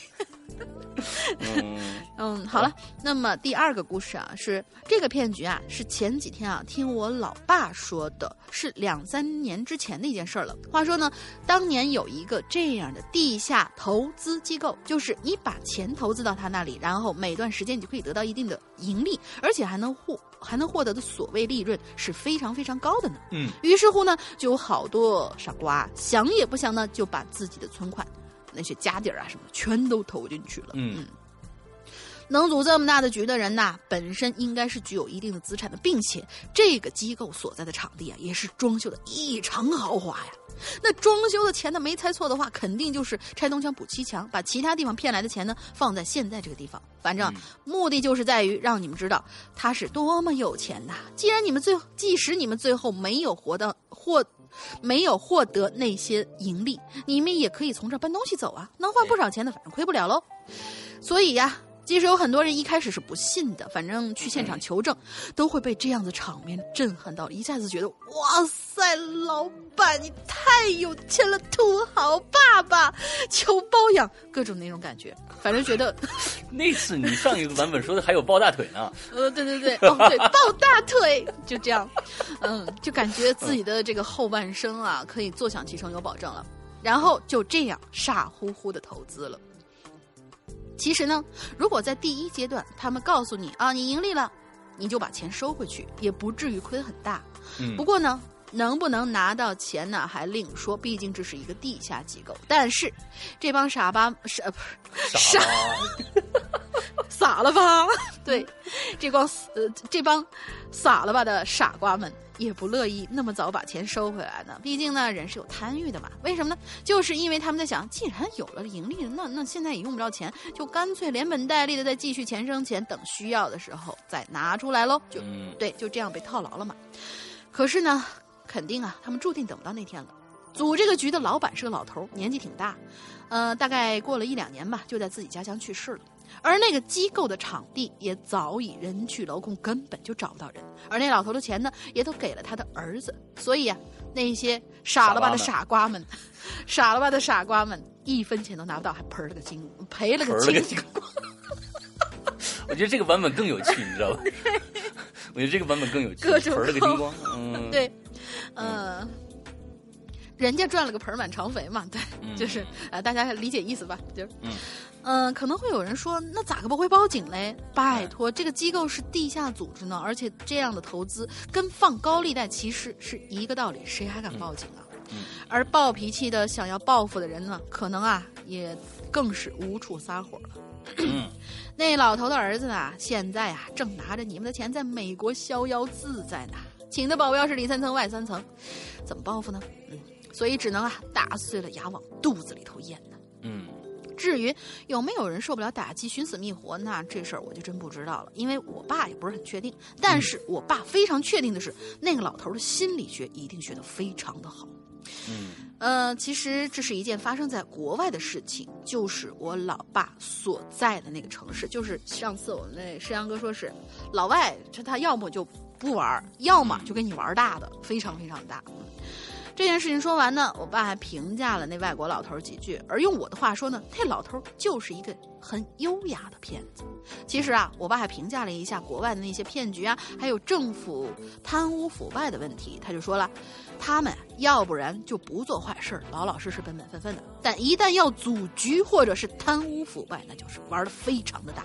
嗯，嗯，好了，那么第二个故事啊，是这个骗局啊，是前几天啊听我老爸说的，是两三年之前的一件事儿了。话说呢，当年有一个这样的地下投资机构，就是你把钱投资到他那里，然后每段时间你就可以得到一定的盈利，而且还能获还能获得的所谓利润是非常非常高的呢。嗯，于是乎呢，就有好多傻瓜想也不想呢，就把自己的存款。那些家底儿啊什么的，全都投进去了。嗯能组这么大的局的人呐，本身应该是具有一定的资产的，并且这个机构所在的场地啊，也是装修的异常豪华呀。那装修的钱呢，没猜错的话，肯定就是拆东墙补西墙，把其他地方骗来的钱呢，放在现在这个地方。反正、嗯目的就是在于让你们知道他是多么有钱呐。既然你们最后，即使你们最后没有活到获。没有获得那些盈利，你们也可以从这搬东西走啊，能换不少钱的，反正亏不了喽。所以呀，即使有很多人一开始是不信的，反正去现场求证，都会被这样的场面震撼到，一下子觉得哇塞，老板你太有钱了，土豪爸爸，求包养，各种那种感觉，反正觉得，那次你上一个版本说的还有抱大腿呢，呃，对对对，哦对，抱大腿，就这样，嗯，就感觉自己的这个后半生啊，可以坐享其成，有保证了。然后就这样傻乎乎的投资了。其实呢，如果在第一阶段他们告诉你啊，你盈利了，你就把钱收回去，也不至于亏得很大。嗯不过呢，能不能拿到钱呢，还另说，毕竟这是一个地下机构。但是，这帮傻巴傻呃不是傻傻 傻了吧？对，这帮呃这帮傻了吧的傻瓜们也不乐意那么早把钱收回来呢。毕竟呢，人是有贪欲的嘛。为什么呢？就是因为他们在想，既然有了盈利，那那现在也用不着钱，就干脆连本带利的再继续钱生钱，等需要的时候再拿出来喽。就嗯对，就这样被套牢了嘛。可是呢，肯定啊，他们注定等不到那天了。组这个局的老板是个老头，年纪挺大，呃，大概过了一两年吧，就在自己家乡去世了。而那个机构的场地也早已人去楼空，根本就找不到人。而那老头的钱呢，也都给了他的儿子。所以啊，那些傻了吧的傻瓜们，傻了吧的傻瓜们，一分钱都拿不到，还赔了个精，赔了个精光。我觉得这个版本更有趣，你知道吧？我觉得这个版本更有趣，各种盆儿了个精光。嗯，对，呃，人家赚了个盆满肠肥嘛，对，嗯就是呃，大家理解意思吧？就是，嗯嗯、可能会有人说，那咋个不会报警嘞？拜托，这个机构是地下组织呢，而且这样的投资跟放高利贷其实是一个道理，谁还敢报警啊？嗯而暴脾气的想要报复的人呢，可能啊也更是无处撒火了。嗯 那老头的儿子呢，现在啊正拿着你们的钱在美国逍遥自在呢。请的保镖是里三层外三层，怎么报复呢？嗯，所以只能啊打碎了牙往肚子里头咽呢。嗯至于有没有人受不了打击、寻死觅活，那这事儿我就真不知道了，因为我爸也不是很确定。但是我爸非常确定的是，那个老头的心理学一定学得非常的好。嗯呃，其实这是一件发生在国外的事情，就是我老爸所在的那个城市。就是上次我们那山羊哥说是，老外这他要么就不玩儿，要么就跟你玩儿大的，非常非常大。嗯这件事情说完呢，我爸还评价了那外国老头儿几句，而用我的话说呢，那老头儿就是一个很优雅的骗子。其实啊，我爸还评价了一下国外的那些骗局啊，还有政府贪污腐败的问题。他就说了，他们要不然就不做坏事儿，老老实实、本本分分的；但一旦要组局或者是贪污腐败，那就是玩的非常的大。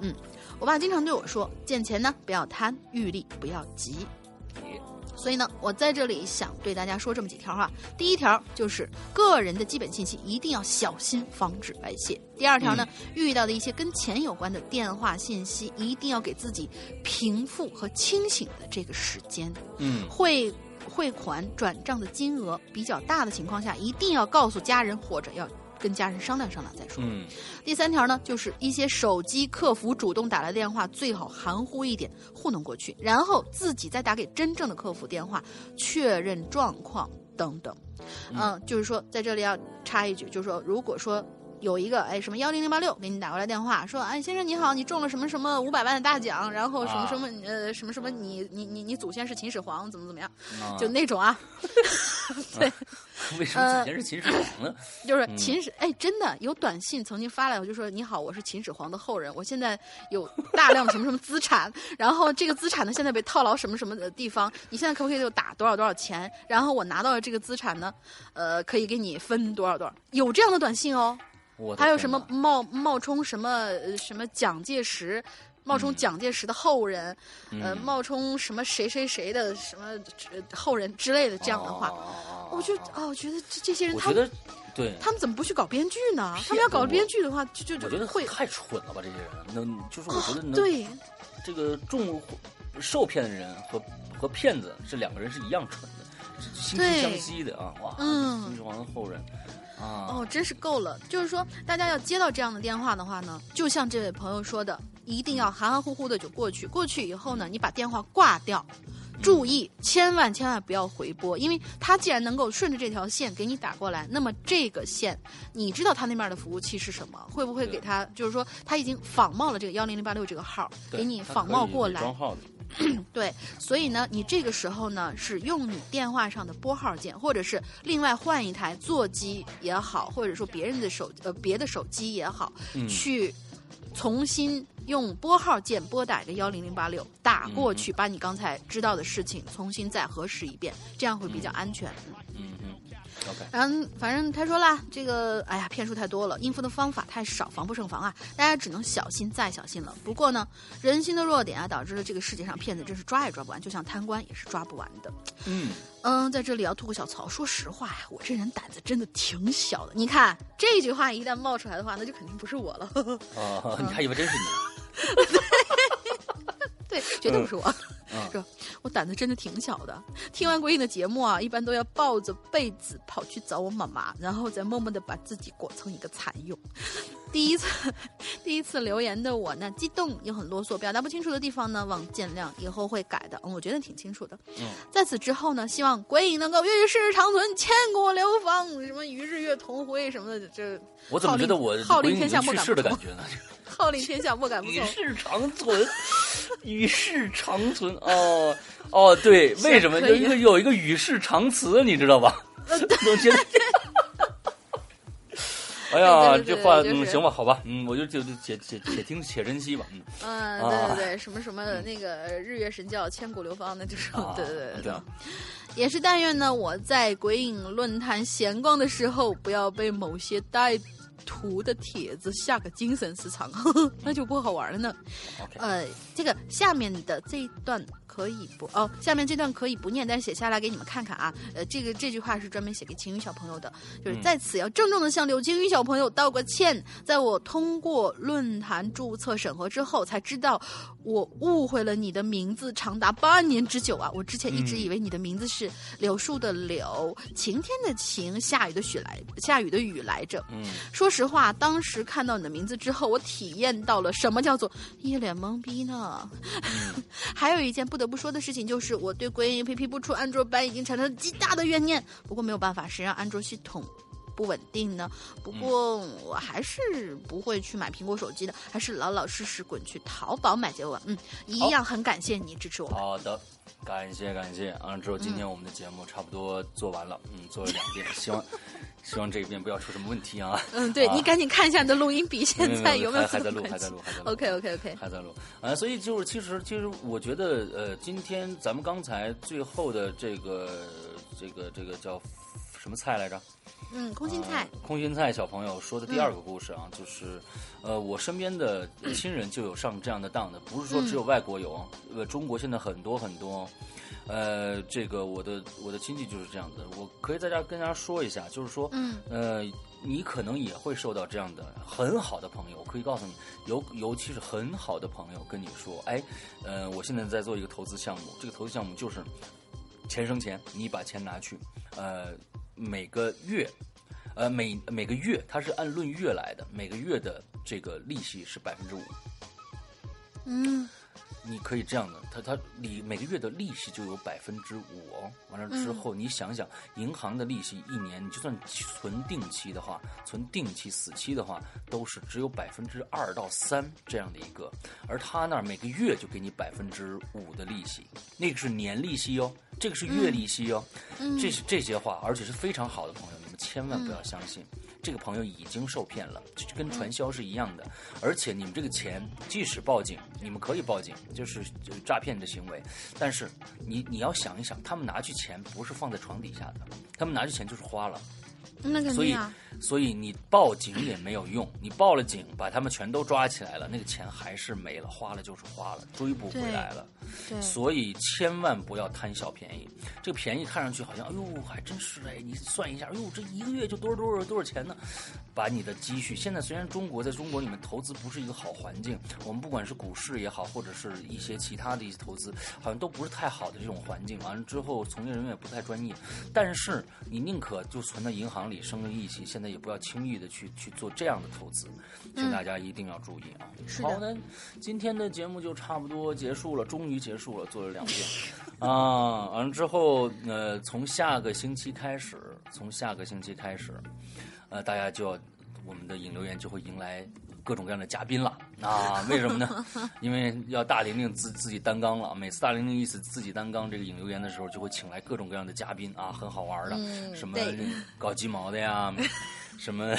嗯，我爸经常对我说，见钱呢不要贪，遇利不要急。所以呢，我在这里想对大家说这么几条哈。第一条就是个人的基本信息一定要小心，防止外泄。第二条呢，遇到的一些跟钱有关的电话信息，一定要给自己平复和清醒的这个时间。嗯汇汇款转账的金额比较大的情况下，一定要告诉家人或者要跟家人商量商量再说。嗯第三条呢，就是一些手机客服主动打来电话，最好含糊一点，糊弄过去，然后自己再打给真正的客服电话确认状况等等。嗯，就是说在这里要插一句，就是说如果说。有一个哎什么幺零零八六给你打过来电话说哎先生你好你中了什么什么五百万的大奖然后什么啊什么、呃什么什么你你你你祖先是秦始皇怎么怎么样、啊就那种啊，对，为什么祖先是秦始皇呢？就是嗯秦始，哎，真的有短信曾经发来，我就说你好，我是秦始皇的后人，我现在有大量的什么什么资产，然后这个资产呢现在被套牢什么什么的地方，你现在可不可以就打多少多少钱？然后我拿到了这个资产呢，呃，可以给你分多少多少，有这样的短信哦。我还有什么冒冒充什么呃什么蒋介石，冒充蒋介石的后人，呃，嗯冒充什么谁谁谁的什么呃后人之类的这样的话，哦我就啊，我觉得这这些人我他们觉得对，他们怎么不去搞编剧呢？他们要搞编剧的话，就就我觉得会太蠢了吧，这些人能就是我觉得能对这个中受骗的人和和骗子这两个人是一样蠢的，是惺惺对相惜的啊！哇，嗯秦始皇的后人啊，哦，真是够了。就是说，大家要接到这样的电话的话呢，就像这位朋友说的，一定要含含糊糊的就过去。过去以后呢，你把电话挂掉。注意，千万千万不要回拨，因为他既然能够顺着这条线给你打过来，那么这个线，你知道他那边的服务器是什么？会不会给他，就是说他已经仿冒了这个幺零零八六这个号，给你仿冒过来，装号的，对，所以呢，你这个时候呢是用你电话上的拨号键，或者是另外换一台座机也好，或者说别人的手呃别的手机也好，嗯去重新用拨号键拨打一个幺零零八六打过嗯去，把你刚才知道的事情重新再核实一遍，这样会比较安全。嗯嗯嗯，OK，然后反正他说啦，这个哎呀骗术太多了，应付的方法太少，防不胜防啊！大家只能小心再小心了。不过呢，人心的弱点啊，导致了这个世界上骗子真是抓也抓不完，就像贪官也是抓不完的。嗯，嗯，在这里要吐个小槽，说实话呀，我这人胆子真的挺小的。你看这句话一旦冒出来的话，那就肯定不是我了。哦，你还以为真是你？对，绝对不是我。嗯是吧？我胆子真的挺小的。听完鬼影的节目啊，一般都要抱着被子跑去找我妈妈，然后再默默的把自己裹成一个蚕蛹。第一次，第一次留言的我呢，激动又很啰嗦，表达不清楚的地方呢，望见谅，以后会改的。嗯，我觉得挺清楚的。嗯，在此之后呢，希望鬼影能够与世长存，千古流芳，什么与日月同辉什么的，这我怎么觉得我号令天下莫敢不从感觉呢？号令天下莫敢不从。与世长存，与世长存。哦哦，对，为什么？可以。有一个有一个与世长辞，你知道吧？哎呀，这话嗯行吧，好吧，嗯，我就就就且且且听且珍惜吧，嗯对对对，什么什么那个日月神教千古流芳的这种，啊对对对。也是但愿呢，我在鬼影论坛闲逛的时候，不要被某些带图的帖子下个精神失常，那就不好玩了呢。呃，这个下面的这一段可以不哦，下面这段可以不念，但是写下来给你们看看啊。呃，这个这句话是专门写给晴雨小朋友的，就是嗯在此要郑重的向柳晴雨小朋友道个歉。在我通过论坛注册审核之后，才知道我误会了你的名字长达八年之久啊！我之前一直嗯以为你的名字是柳树的柳，晴天的晴，下雨的雪来，下雨的雨来着。嗯，说实话，当时看到你的名字之后，我体验到了什么叫做一脸懵逼呢。嗯 还有一件不得不说的事情，就是我对鬼影 APP 不出安卓版已经产生了极大的怨念。不过没有办法，谁让安卓系统不稳定呢？不过我还是不会去买苹果手机的，还是老老实实滚去淘宝买就完。嗯，一样很感谢你支持我。好的，感谢感谢啊！之后今天我们的节目差不多做完了，嗯，做了两遍，希望希望这一遍不要出什么问题啊。嗯，对、啊你赶紧看一下你的录音笔，现在有没有还还在录，还在录，还在录。？OK OK OK，还在录啊，所以就是其实其实我觉得呃，今天咱们刚才最后的这个这个这个叫什么菜来着？嗯，空心菜，呃空心菜小朋友说的第二个故事啊，就是，呃，我身边的亲人就有上这样的当的，不是说只有外国有，呃，中国现在很多很多，呃，这个我的我的亲戚就是这样的，我可以在这儿跟大家说一下，就是说，嗯。呃，你可能也会受到这样的很好的朋友，我可以告诉你，尤尤其是很好的朋友跟你说，哎，呃，我现在在做一个投资项目，这个投资项目就是钱生钱，你把钱拿去，呃，每个月，呃，每每个月它是按论月来的，每个月的这个利息是百分之五，嗯。你可以这样的，它它你每个月的利息就有百分之五哦。完了之后，你想想，银行的利息一年，你就算存定期的话，存定期、死期的话，都是只有百分之二到三这样的一个，而他那儿每个月就给你百分之五的利息，那个是年利息哦，这个是月利息哦，这是这些话，而且是非常好的朋友，你们千万不要相信。这个朋友已经受骗了，就跟传销是一样的。而且你们这个钱，即使报警，你们可以报警，就是就是诈骗的行为。但是你你要想一想，他们拿去钱不是放在床底下的，他们拿去钱就是花了。那肯所以定啊，所以你报警也没有用，你报了警，把他们全都抓起来了，那个钱还是没了，花了就是花了，追不回来了。对，所以千万不要贪小便宜。这个便宜看上去好像，哎呦，还真是哎，你算一下，哎呦，这一个月就多少多少多少钱呢？把你的积蓄，现在虽然中国在中国里面投资不是一个好环境，我们不管是股市也好，或者是一些其他的一些投资，好像都不是太好的这种环境。完了之后，从业人员也不太专业。但是你宁可就存到银行里生个利息，现在也不要轻易的去去做这样的投资，请大家一定要注意啊。好的，今天的节目就差不多结束了，终于结束了，做了两遍 啊。完了之后，呃，从下个星期开始，从下个星期开始，呃，大家就要我们的引流员就会迎来各种各样的嘉宾了啊！为什么呢？因为要大玲玲自自己担纲了，每次大玲玲一次自己担纲这个引流员的时候，就会请来各种各样的嘉宾啊，很好玩的，嗯什么搞鸡毛的呀，什么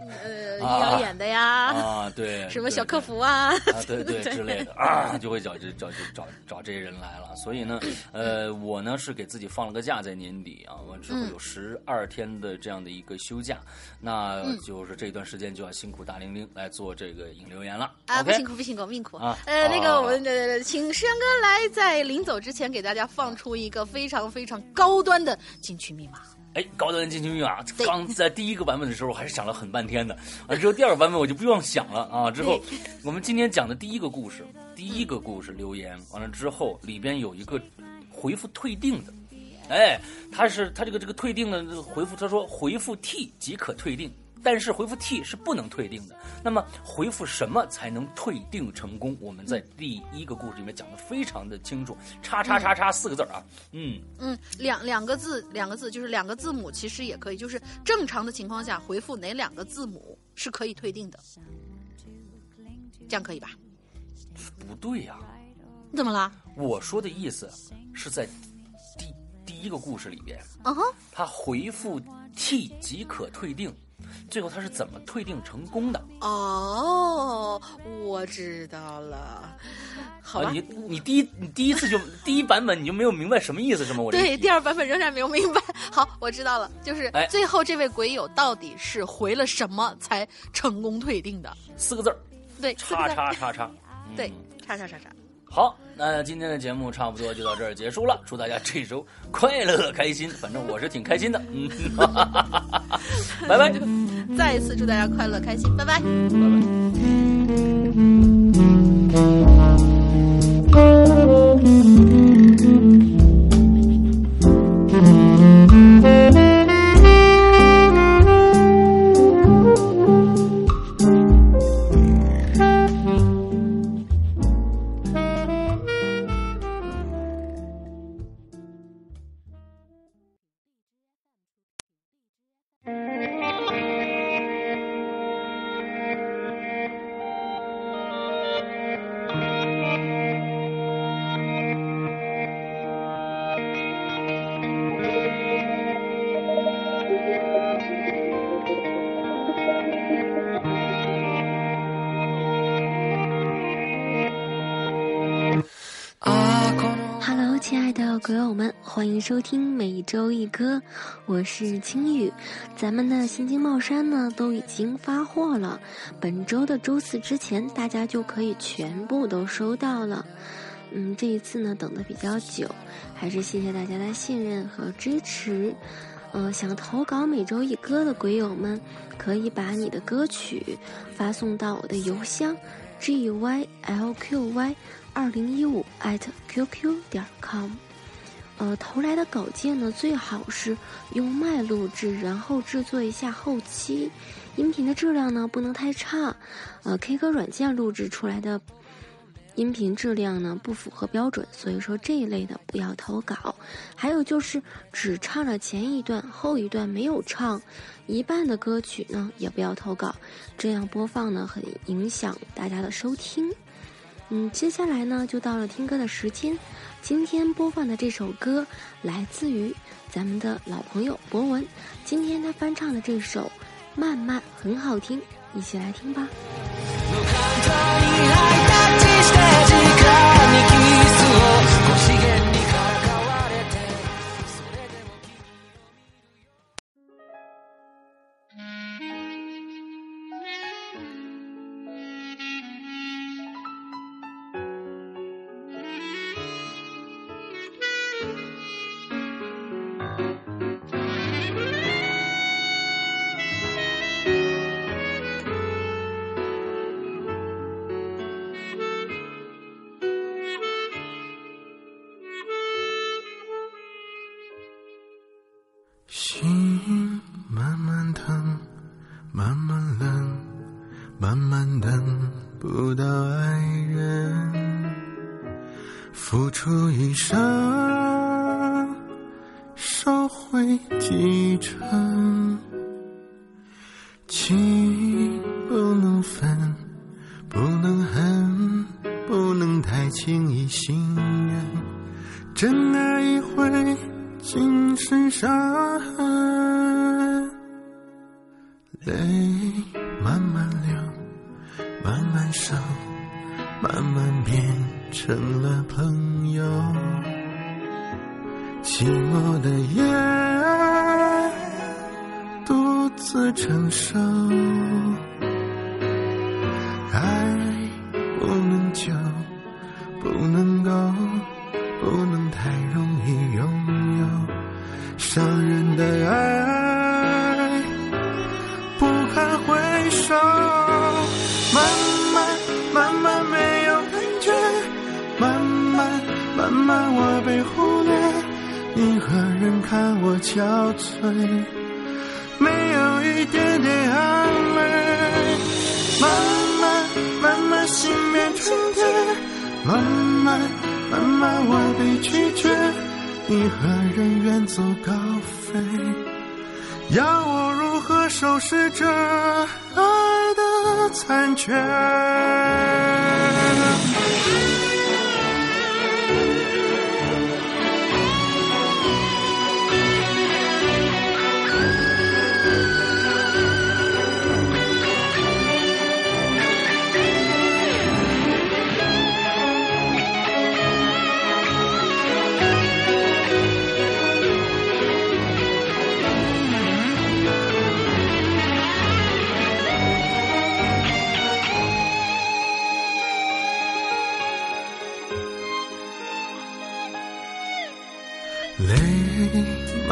呃，医啊疗演的呀，啊，对，什么小客服啊，啊，对对之类的啊，就会找这找这找找这些人来了。所以呢，呃，我呢是给自己放了个假，在年底啊，完之后有十二天的这样的一个休假，那就是这段时间就要辛苦大玲玲来做这个引流员了。啊，不辛苦不辛苦，命苦。啊呃，那啊个我们的请石阳哥来在临走之前给大家放出一个非常非常高端的禁区密码。哎，高端进行密码，对刚在第一个版本的时候，我还是想了很半天的。完之后第二个版本我就不用想了啊。之后我们今天讲的第一个故事，第一个故事留言完了之后，里边有一个回复退订的，哎，他是他这个这个退订的回复，他说回复 T 即可退订。但是回复 T 是不能退订的。那么回复什么才能退订成功？我们在第一个故事里面讲的非常的清楚，叉叉叉叉四个字儿啊，嗯，嗯，两两个字，两个字就是两个字母，其实也可以，就是正常的情况下回复哪两个字母是可以退订的，这样可以吧？不对呀、你怎么啦？我说的意思是在第第一个故事里边，嗯哼，他回复 T 即可退订，最后他是怎么退订成功的？哦，我知道了，好。啊，你你第一你第一次就第一版本你就没有明白什么意思是吗？我这对，第二版本仍然没有明白。好，我知道了，就是哎最后这位鬼友到底是回了什么才成功退订的？四个字儿，对，叉叉叉叉。嗯对，叉叉叉叉。好，那今天的节目差不多就到这儿结束了。祝大家这周快乐开心，反正我是挺开心的。嗯，拜拜，拜再一次祝大家快乐开心，拜拜拜。拜。周一歌，我是青雨。咱们的心经帽衫呢都已经发货了，本周的周四之前大家就可以全部都收到了。嗯，这一次呢等的比较久，还是谢谢大家的信任和支持。嗯，想投稿每周一歌的鬼友们，可以把你的歌曲发送到我的邮箱 g y l q y。二零一五 at qq 点 com，呃，投来的稿件呢，最好是用麦录制，然后制作一下后期，音频的质量呢不能太差，呃，K 歌软件录制出来的音频质量呢不符合标准，所以说这一类的不要投稿。还有就是只唱了前一段，后一段没有唱一半的歌曲呢，也不要投稿，这样播放呢很影响大家的收听。嗯，接下来呢，就到了听歌的时间。今天播放的这首歌来自于咱们的老朋友博文，今天他翻唱的这首《慢慢》很好听，一起来听吧。慢慢慢慢我被拒绝，你和人远走高飞，要我如何收拾这爱的？残缺。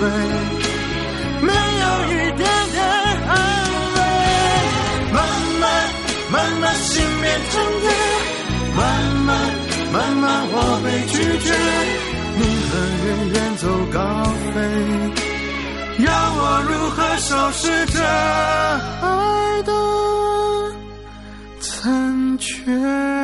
没有一点点安慰，慢慢慢慢心变成铁，慢慢慢慢我被拒绝，你何人远走高飞？要我如何收拾这爱的残缺？